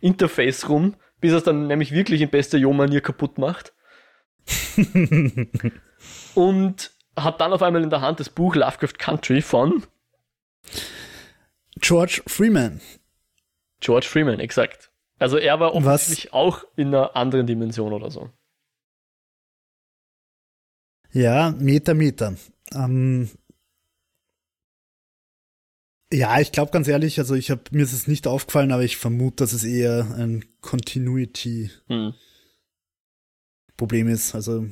Interface rum, bis er es dann nämlich wirklich in bester Jo-Manier kaputt macht. und hat dann auf einmal in der Hand das Buch Lovecraft Country von George Freeman. George Freeman, exakt. Also er war offensichtlich Was? auch in einer anderen Dimension oder so. Ja, Meter, Meter. Ähm, ja, ich glaube ganz ehrlich, also ich habe mir ist es nicht aufgefallen, aber ich vermute, dass es eher ein Continuity hm. Problem ist. Also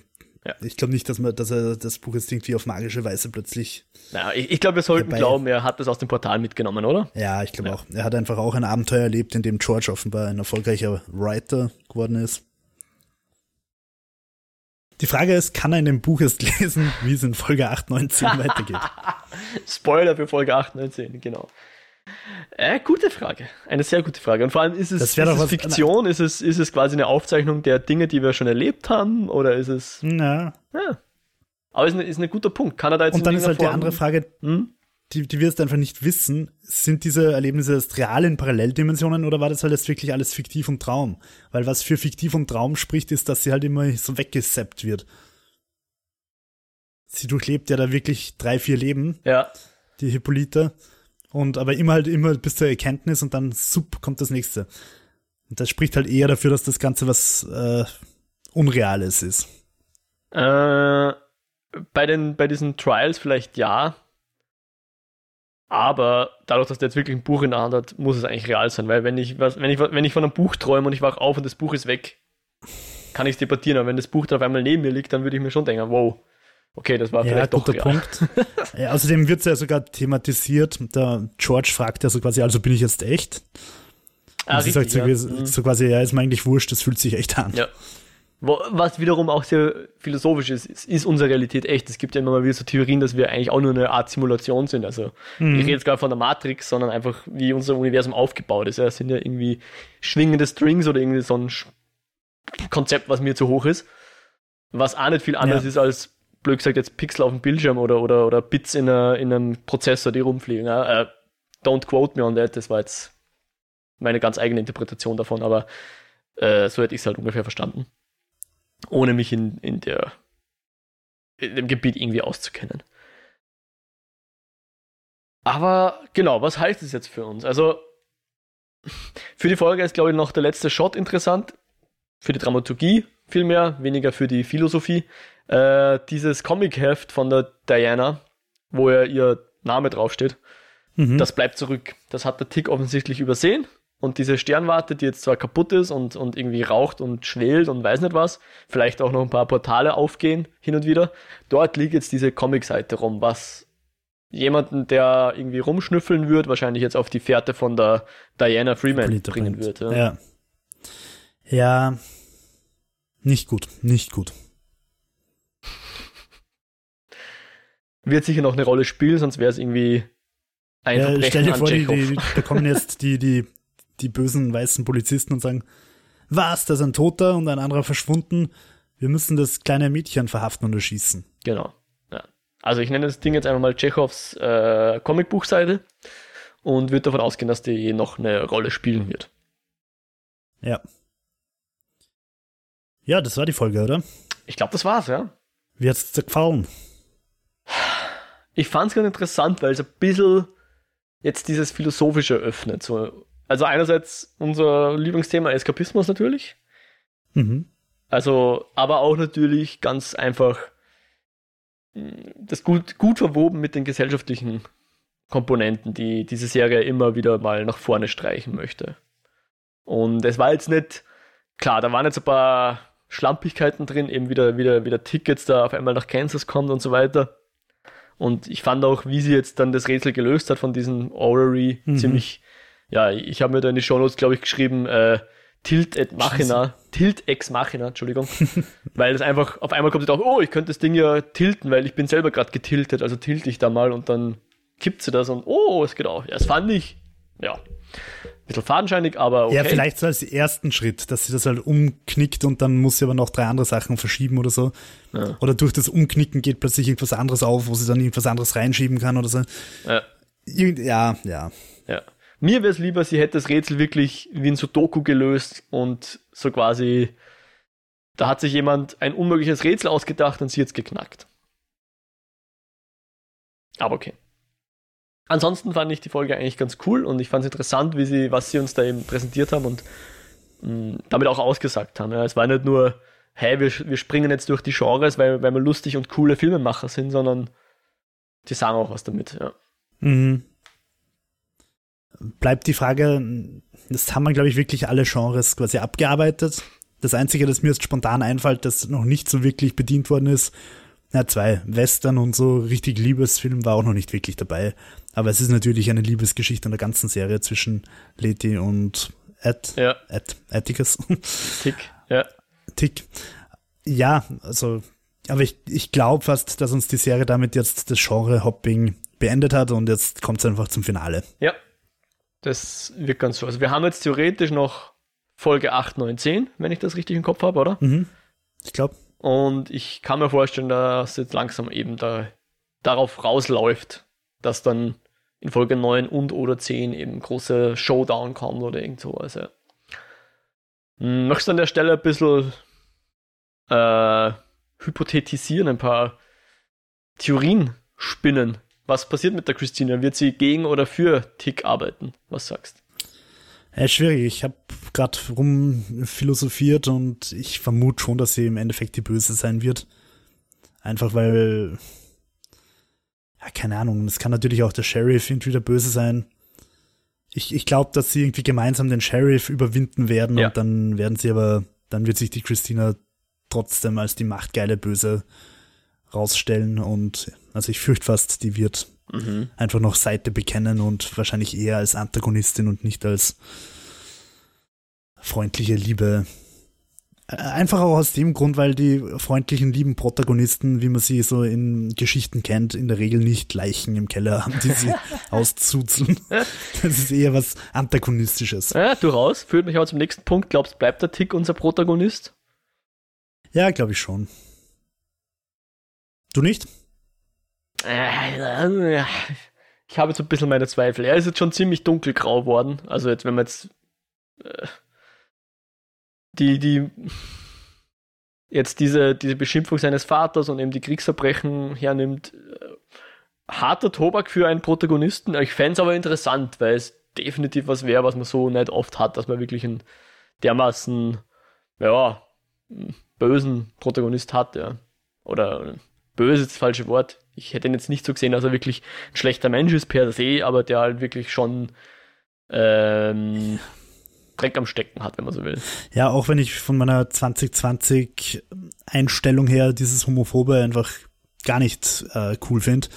ja. ich glaube nicht, dass man, dass er das Buch jetzt irgendwie auf magische Weise plötzlich. Ja, ich, ich glaube, wir sollten dabei. glauben, er hat das aus dem Portal mitgenommen, oder? Ja, ich glaube ja. auch. Er hat einfach auch ein Abenteuer erlebt, in dem George offenbar ein erfolgreicher Writer geworden ist. Die Frage ist, kann er in dem Buch erst lesen, wie es in Folge 8, 9, 10 weitergeht? Spoiler für Folge 8, 9, 10, genau. Äh, gute Frage. Eine sehr gute Frage. Und vor allem, ist es, ist es Fiktion? Ist es, ist es quasi eine Aufzeichnung der Dinge, die wir schon erlebt haben? Oder ist es. Ja. ja. Aber ist, ein ist ein guter Punkt. Kann er da jetzt Und dann ist halt Form, die andere Frage, hm? die, die wir jetzt einfach nicht wissen, sind diese Erlebnisse erst real in Paralleldimensionen oder war das halt jetzt wirklich alles fiktiv und Traum? Weil was für fiktiv und Traum spricht, ist, dass sie halt immer so weggesappt wird. Sie durchlebt ja da wirklich drei, vier Leben. Ja. Die Hippolyta. Und aber immer halt immer bis zur Erkenntnis und dann sup kommt das nächste. Und das spricht halt eher dafür, dass das Ganze was äh, Unreales ist. Äh, bei den, bei diesen Trials vielleicht ja, aber dadurch, dass der jetzt wirklich ein Buch in der Hand hat, muss es eigentlich real sein. Weil wenn ich, was, wenn ich, wenn ich von einem Buch träume und ich wach auf und das Buch ist weg, kann ich es debattieren. Aber wenn das Buch da auf einmal neben mir liegt, dann würde ich mir schon denken, wow, okay, das war ja, vielleicht doch real. Punkt. ja, außerdem wird es ja sogar thematisiert. Der George fragt ja so quasi, also bin ich jetzt echt? Ah, und sie richtig, sagt so, ja. so quasi, ja, ist mir eigentlich wurscht, das fühlt sich echt an. Ja. Was wiederum auch sehr philosophisch ist, ist, ist unsere Realität echt? Es gibt ja immer mal wieder so Theorien, dass wir eigentlich auch nur eine Art Simulation sind. Also mhm. ich rede jetzt gar von der Matrix, sondern einfach, wie unser Universum aufgebaut ist. Ja, es sind ja irgendwie schwingende Strings oder irgendwie so ein Konzept, was mir zu hoch ist. Was auch nicht viel anders ja. ist als, blöd gesagt, jetzt Pixel auf dem Bildschirm oder, oder, oder Bits in, a, in einem Prozessor, die rumfliegen. Uh, don't quote me on that, das war jetzt meine ganz eigene Interpretation davon, aber uh, so hätte ich es halt ungefähr verstanden ohne mich in, in, der, in dem Gebiet irgendwie auszukennen. Aber genau, was heißt es jetzt für uns? Also, für die Folge ist, glaube ich, noch der letzte Shot interessant. Für die Dramaturgie vielmehr, weniger für die Philosophie. Äh, dieses Comic-Heft von der Diana, wo ja ihr Name draufsteht, mhm. das bleibt zurück. Das hat der Tick offensichtlich übersehen und diese Sternwarte, die jetzt zwar kaputt ist und, und irgendwie raucht und schwelt und weiß nicht was, vielleicht auch noch ein paar Portale aufgehen hin und wieder, dort liegt jetzt diese Comic-Seite rum, was jemanden, der irgendwie rumschnüffeln wird, wahrscheinlich jetzt auf die Fährte von der Diana Freeman bringen wird. Ja. ja. Ja, nicht gut, nicht gut. Wird sicher noch eine Rolle spielen, sonst wäre es irgendwie ein ja, Stell dir vor, die, die, da kommen jetzt die, die die bösen weißen Polizisten und sagen, was, da ist ein Toter und ein anderer verschwunden. Wir müssen das kleine Mädchen verhaften und erschießen. Genau. Ja. Also ich nenne das Ding jetzt einfach mal Tschechows äh, Comicbuchseite und würde davon ausgehen, dass die noch eine Rolle spielen wird. Ja. Ja, das war die Folge, oder? Ich glaube, das war's, ja. Wie hat's dir gefallen? Ich fand's ganz interessant, weil es ein bisschen jetzt dieses Philosophische öffnet. So also einerseits unser Lieblingsthema Eskapismus natürlich. Mhm. Also, aber auch natürlich ganz einfach hm, das gut, gut verwoben mit den gesellschaftlichen Komponenten, die diese Serie immer wieder mal nach vorne streichen möchte. Und es war jetzt nicht, klar, da waren jetzt ein paar Schlampigkeiten drin, eben wieder, wieder, wieder Tickets da auf einmal nach Kansas kommt und so weiter. Und ich fand auch, wie sie jetzt dann das Rätsel gelöst hat von diesem Orrery, mhm. ziemlich ja, ich habe mir da in die Shownotes, glaube ich, geschrieben, äh, Tilt et Machina, Tilt ex Machina, Entschuldigung. weil es einfach, auf einmal kommt es auch, oh, ich könnte das Ding ja tilten, weil ich bin selber gerade getiltet, also tilte ich da mal und dann kippt sie das und oh, es geht auch. Ja, das fand ich, ja, bisschen fadenscheinig, aber okay. Ja, vielleicht so als ersten Schritt, dass sie das halt umknickt und dann muss sie aber noch drei andere Sachen verschieben oder so. Ja. Oder durch das Umknicken geht plötzlich irgendwas anderes auf, wo sie dann irgendwas anderes reinschieben kann oder so. Ja, ja. ja. ja. Mir wäre es lieber, sie hätte das Rätsel wirklich wie ein Sudoku gelöst und so quasi, da hat sich jemand ein unmögliches Rätsel ausgedacht und sie jetzt geknackt. Aber okay. Ansonsten fand ich die Folge eigentlich ganz cool und ich fand es interessant, wie sie, was sie uns da eben präsentiert haben und mh, mm, damit auch ausgesagt haben. Ja, es war nicht nur, hey, wir, wir springen jetzt durch die Genres, weil, weil wir lustig und coole Filmemacher sind, sondern die sagen auch was damit. Ja. Mhm. Bleibt die Frage, das haben wir, glaube ich, wirklich alle Genres quasi abgearbeitet. Das Einzige, das mir jetzt spontan einfällt, das noch nicht so wirklich bedient worden ist, ja, zwei Western und so richtig Liebesfilm war auch noch nicht wirklich dabei. Aber es ist natürlich eine Liebesgeschichte in der ganzen Serie zwischen Letty und Ed. Ja. Ed, Atticus. Tick, ja. Tick. Ja, also, aber ich, ich glaube fast, dass uns die Serie damit jetzt das Genre-Hopping beendet hat und jetzt kommt es einfach zum Finale. Ja, das wird ganz so. Also wir haben jetzt theoretisch noch Folge 8, 9, 10, wenn ich das richtig im Kopf habe, oder? Mhm. Ich glaube. Und ich kann mir vorstellen, dass jetzt langsam eben da darauf rausläuft, dass dann in Folge 9 und oder 10 eben große Showdown kommt oder irgend sowas. Ja. Hm, möchtest du an der Stelle ein bisschen äh, hypothetisieren, ein paar Theorien spinnen? Was passiert mit der Christina? Wird sie gegen oder für Tick arbeiten? Was sagst du? Ja, schwierig. Ich habe gerade rum philosophiert und ich vermute schon, dass sie im Endeffekt die Böse sein wird. Einfach weil, ja, keine Ahnung, es kann natürlich auch der Sheriff irgendwie der Böse sein. Ich, ich glaube, dass sie irgendwie gemeinsam den Sheriff überwinden werden ja. und dann werden sie aber, dann wird sich die Christina trotzdem als die machtgeile Böse rausstellen und also ich fürchte fast, die wird mhm. einfach noch Seite bekennen und wahrscheinlich eher als Antagonistin und nicht als freundliche Liebe. Äh, einfach auch aus dem Grund, weil die freundlichen, lieben Protagonisten, wie man sie so in Geschichten kennt, in der Regel nicht Leichen im Keller haben, die sie auszuzeln. Das ist eher was Antagonistisches. Ja, durchaus. Führt mich auch zum nächsten Punkt. Glaubst, bleibt der Tick unser Protagonist? Ja, glaube ich schon. Du nicht? Äh, ich habe jetzt ein bisschen meine Zweifel. Er ist jetzt schon ziemlich dunkelgrau worden. Also jetzt, wenn man jetzt äh, die, die jetzt diese, diese Beschimpfung seines Vaters und eben die Kriegsverbrechen hernimmt, äh, harter Tobak für einen Protagonisten. Ich fände es aber interessant, weil es definitiv was wäre, was man so nicht oft hat, dass man wirklich einen dermaßen, ja, bösen Protagonist hat, ja. Oder böse ist das falsche Wort. Ich hätte ihn jetzt nicht so gesehen, dass er wirklich ein schlechter Mensch ist per se, aber der halt wirklich schon ähm, Dreck am Stecken hat, wenn man so will. Ja, auch wenn ich von meiner 2020 Einstellung her dieses Homophobe einfach gar nicht äh, cool finde,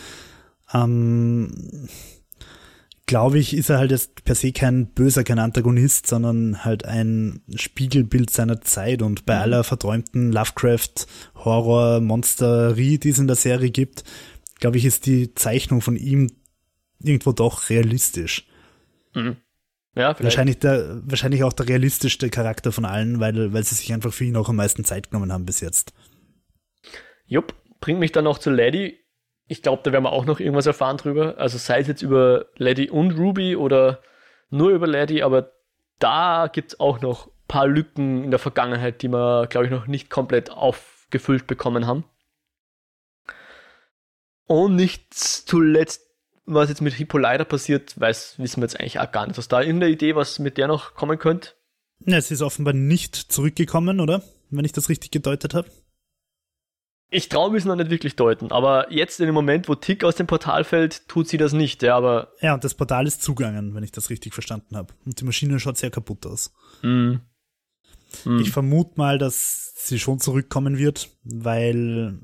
ähm, glaube ich, ist er halt jetzt per se kein böser, kein Antagonist, sondern halt ein Spiegelbild seiner Zeit und bei mhm. aller verträumten Lovecraft, Horror, Monsterie, die es in der Serie gibt, glaube ich, ist die Zeichnung von ihm irgendwo doch realistisch. Mhm. Ja, vielleicht. Wahrscheinlich, der, wahrscheinlich auch der realistischste Charakter von allen, weil, weil sie sich einfach für ihn auch am meisten Zeit genommen haben bis jetzt. Jupp, bringt mich dann noch zu Lady. Ich glaube, da werden wir auch noch irgendwas erfahren drüber. Also sei es jetzt über Lady und Ruby oder nur über Lady, aber da gibt es auch noch ein paar Lücken in der Vergangenheit, die wir, glaube ich, noch nicht komplett aufgefüllt bekommen haben. Und nicht zuletzt was jetzt mit Hippolyta passiert, weiß, wissen wir jetzt eigentlich auch gar nicht. Hast du da irgendeine Idee, was mit der noch kommen könnte? Ja, sie ist offenbar nicht zurückgekommen, oder? Wenn ich das richtig gedeutet habe. Ich traue mich noch nicht wirklich deuten, aber jetzt in dem Moment, wo Tick aus dem Portal fällt, tut sie das nicht, ja, aber. Ja, und das Portal ist zugangen, wenn ich das richtig verstanden habe. Und die Maschine schaut sehr kaputt aus. Mm. Mm. Ich vermute mal, dass sie schon zurückkommen wird, weil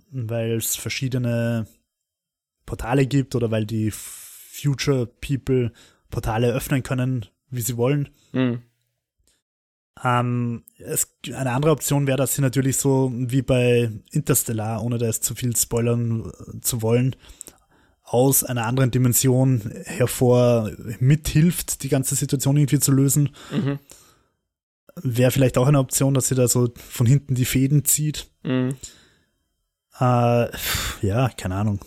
es verschiedene Portale gibt oder weil die Future People Portale öffnen können, wie sie wollen. Mhm. Ähm, es, eine andere Option wäre, dass sie natürlich so wie bei Interstellar, ohne da jetzt zu viel spoilern äh, zu wollen, aus einer anderen Dimension hervor mithilft, die ganze Situation irgendwie zu lösen. Mhm. Wäre vielleicht auch eine Option, dass sie da so von hinten die Fäden zieht. Mhm. Äh, ja, keine Ahnung.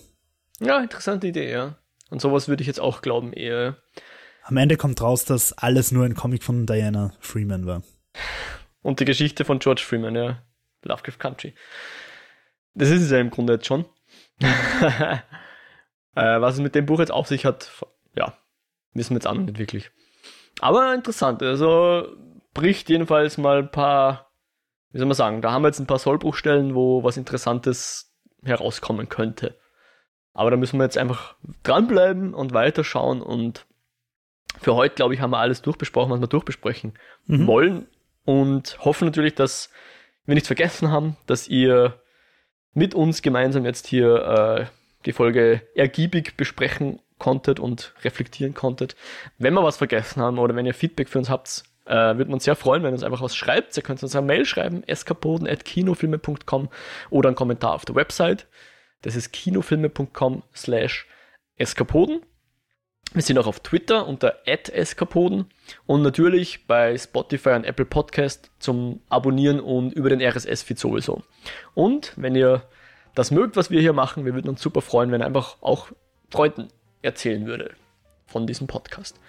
Ja, interessante Idee, ja. Und sowas würde ich jetzt auch glauben, eher. Am Ende kommt raus, dass alles nur ein Comic von Diana Freeman war. Und die Geschichte von George Freeman, ja. Lovecraft Country. Das ist es ja im Grunde jetzt schon. äh, was es mit dem Buch jetzt auf sich hat, ja, wissen wir jetzt auch noch nicht wirklich. Aber interessant, also bricht jedenfalls mal ein paar, wie soll man sagen, da haben wir jetzt ein paar Sollbruchstellen, wo was Interessantes herauskommen könnte. Aber da müssen wir jetzt einfach dranbleiben und weiterschauen und für heute, glaube ich, haben wir alles durchbesprochen, was wir durchbesprechen mhm. wollen und hoffen natürlich, dass wir nichts vergessen haben, dass ihr mit uns gemeinsam jetzt hier äh, die Folge ergiebig besprechen konntet und reflektieren konntet. Wenn wir was vergessen haben oder wenn ihr Feedback für uns habt, äh, würde man uns sehr freuen, wenn ihr uns einfach was schreibt. Ihr könnt uns eine Mail schreiben, eskapoden.kinofilme.com oder einen Kommentar auf der Website. Das ist kinofilme.com slash eskapoden. Wir sind auch auf Twitter unter @eskapoden und natürlich bei Spotify und Apple Podcast zum Abonnieren und über den RSS-Feed sowieso. Und wenn ihr das mögt, was wir hier machen, wir würden uns super freuen, wenn ihr einfach auch Freunden erzählen würde von diesem Podcast.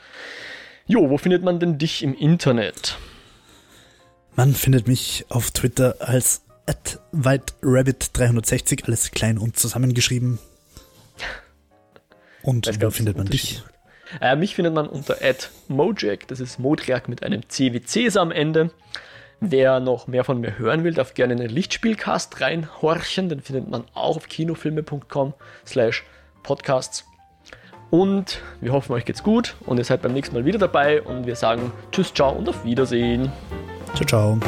Jo, wo findet man denn dich im Internet? Man findet mich auf Twitter als whiterabbit360, alles klein und zusammengeschrieben. Und wo findet man dich? Äh, mich findet man unter @mojak, das ist Modriak mit einem C wie Cäsar am Ende. Wer noch mehr von mir hören will, darf gerne in den Lichtspielcast reinhorchen. Den findet man auch auf kinofilme.com slash podcasts. Und wir hoffen, euch geht's gut und ihr seid beim nächsten Mal wieder dabei und wir sagen Tschüss, ciao und auf Wiedersehen. Ciao, ciao.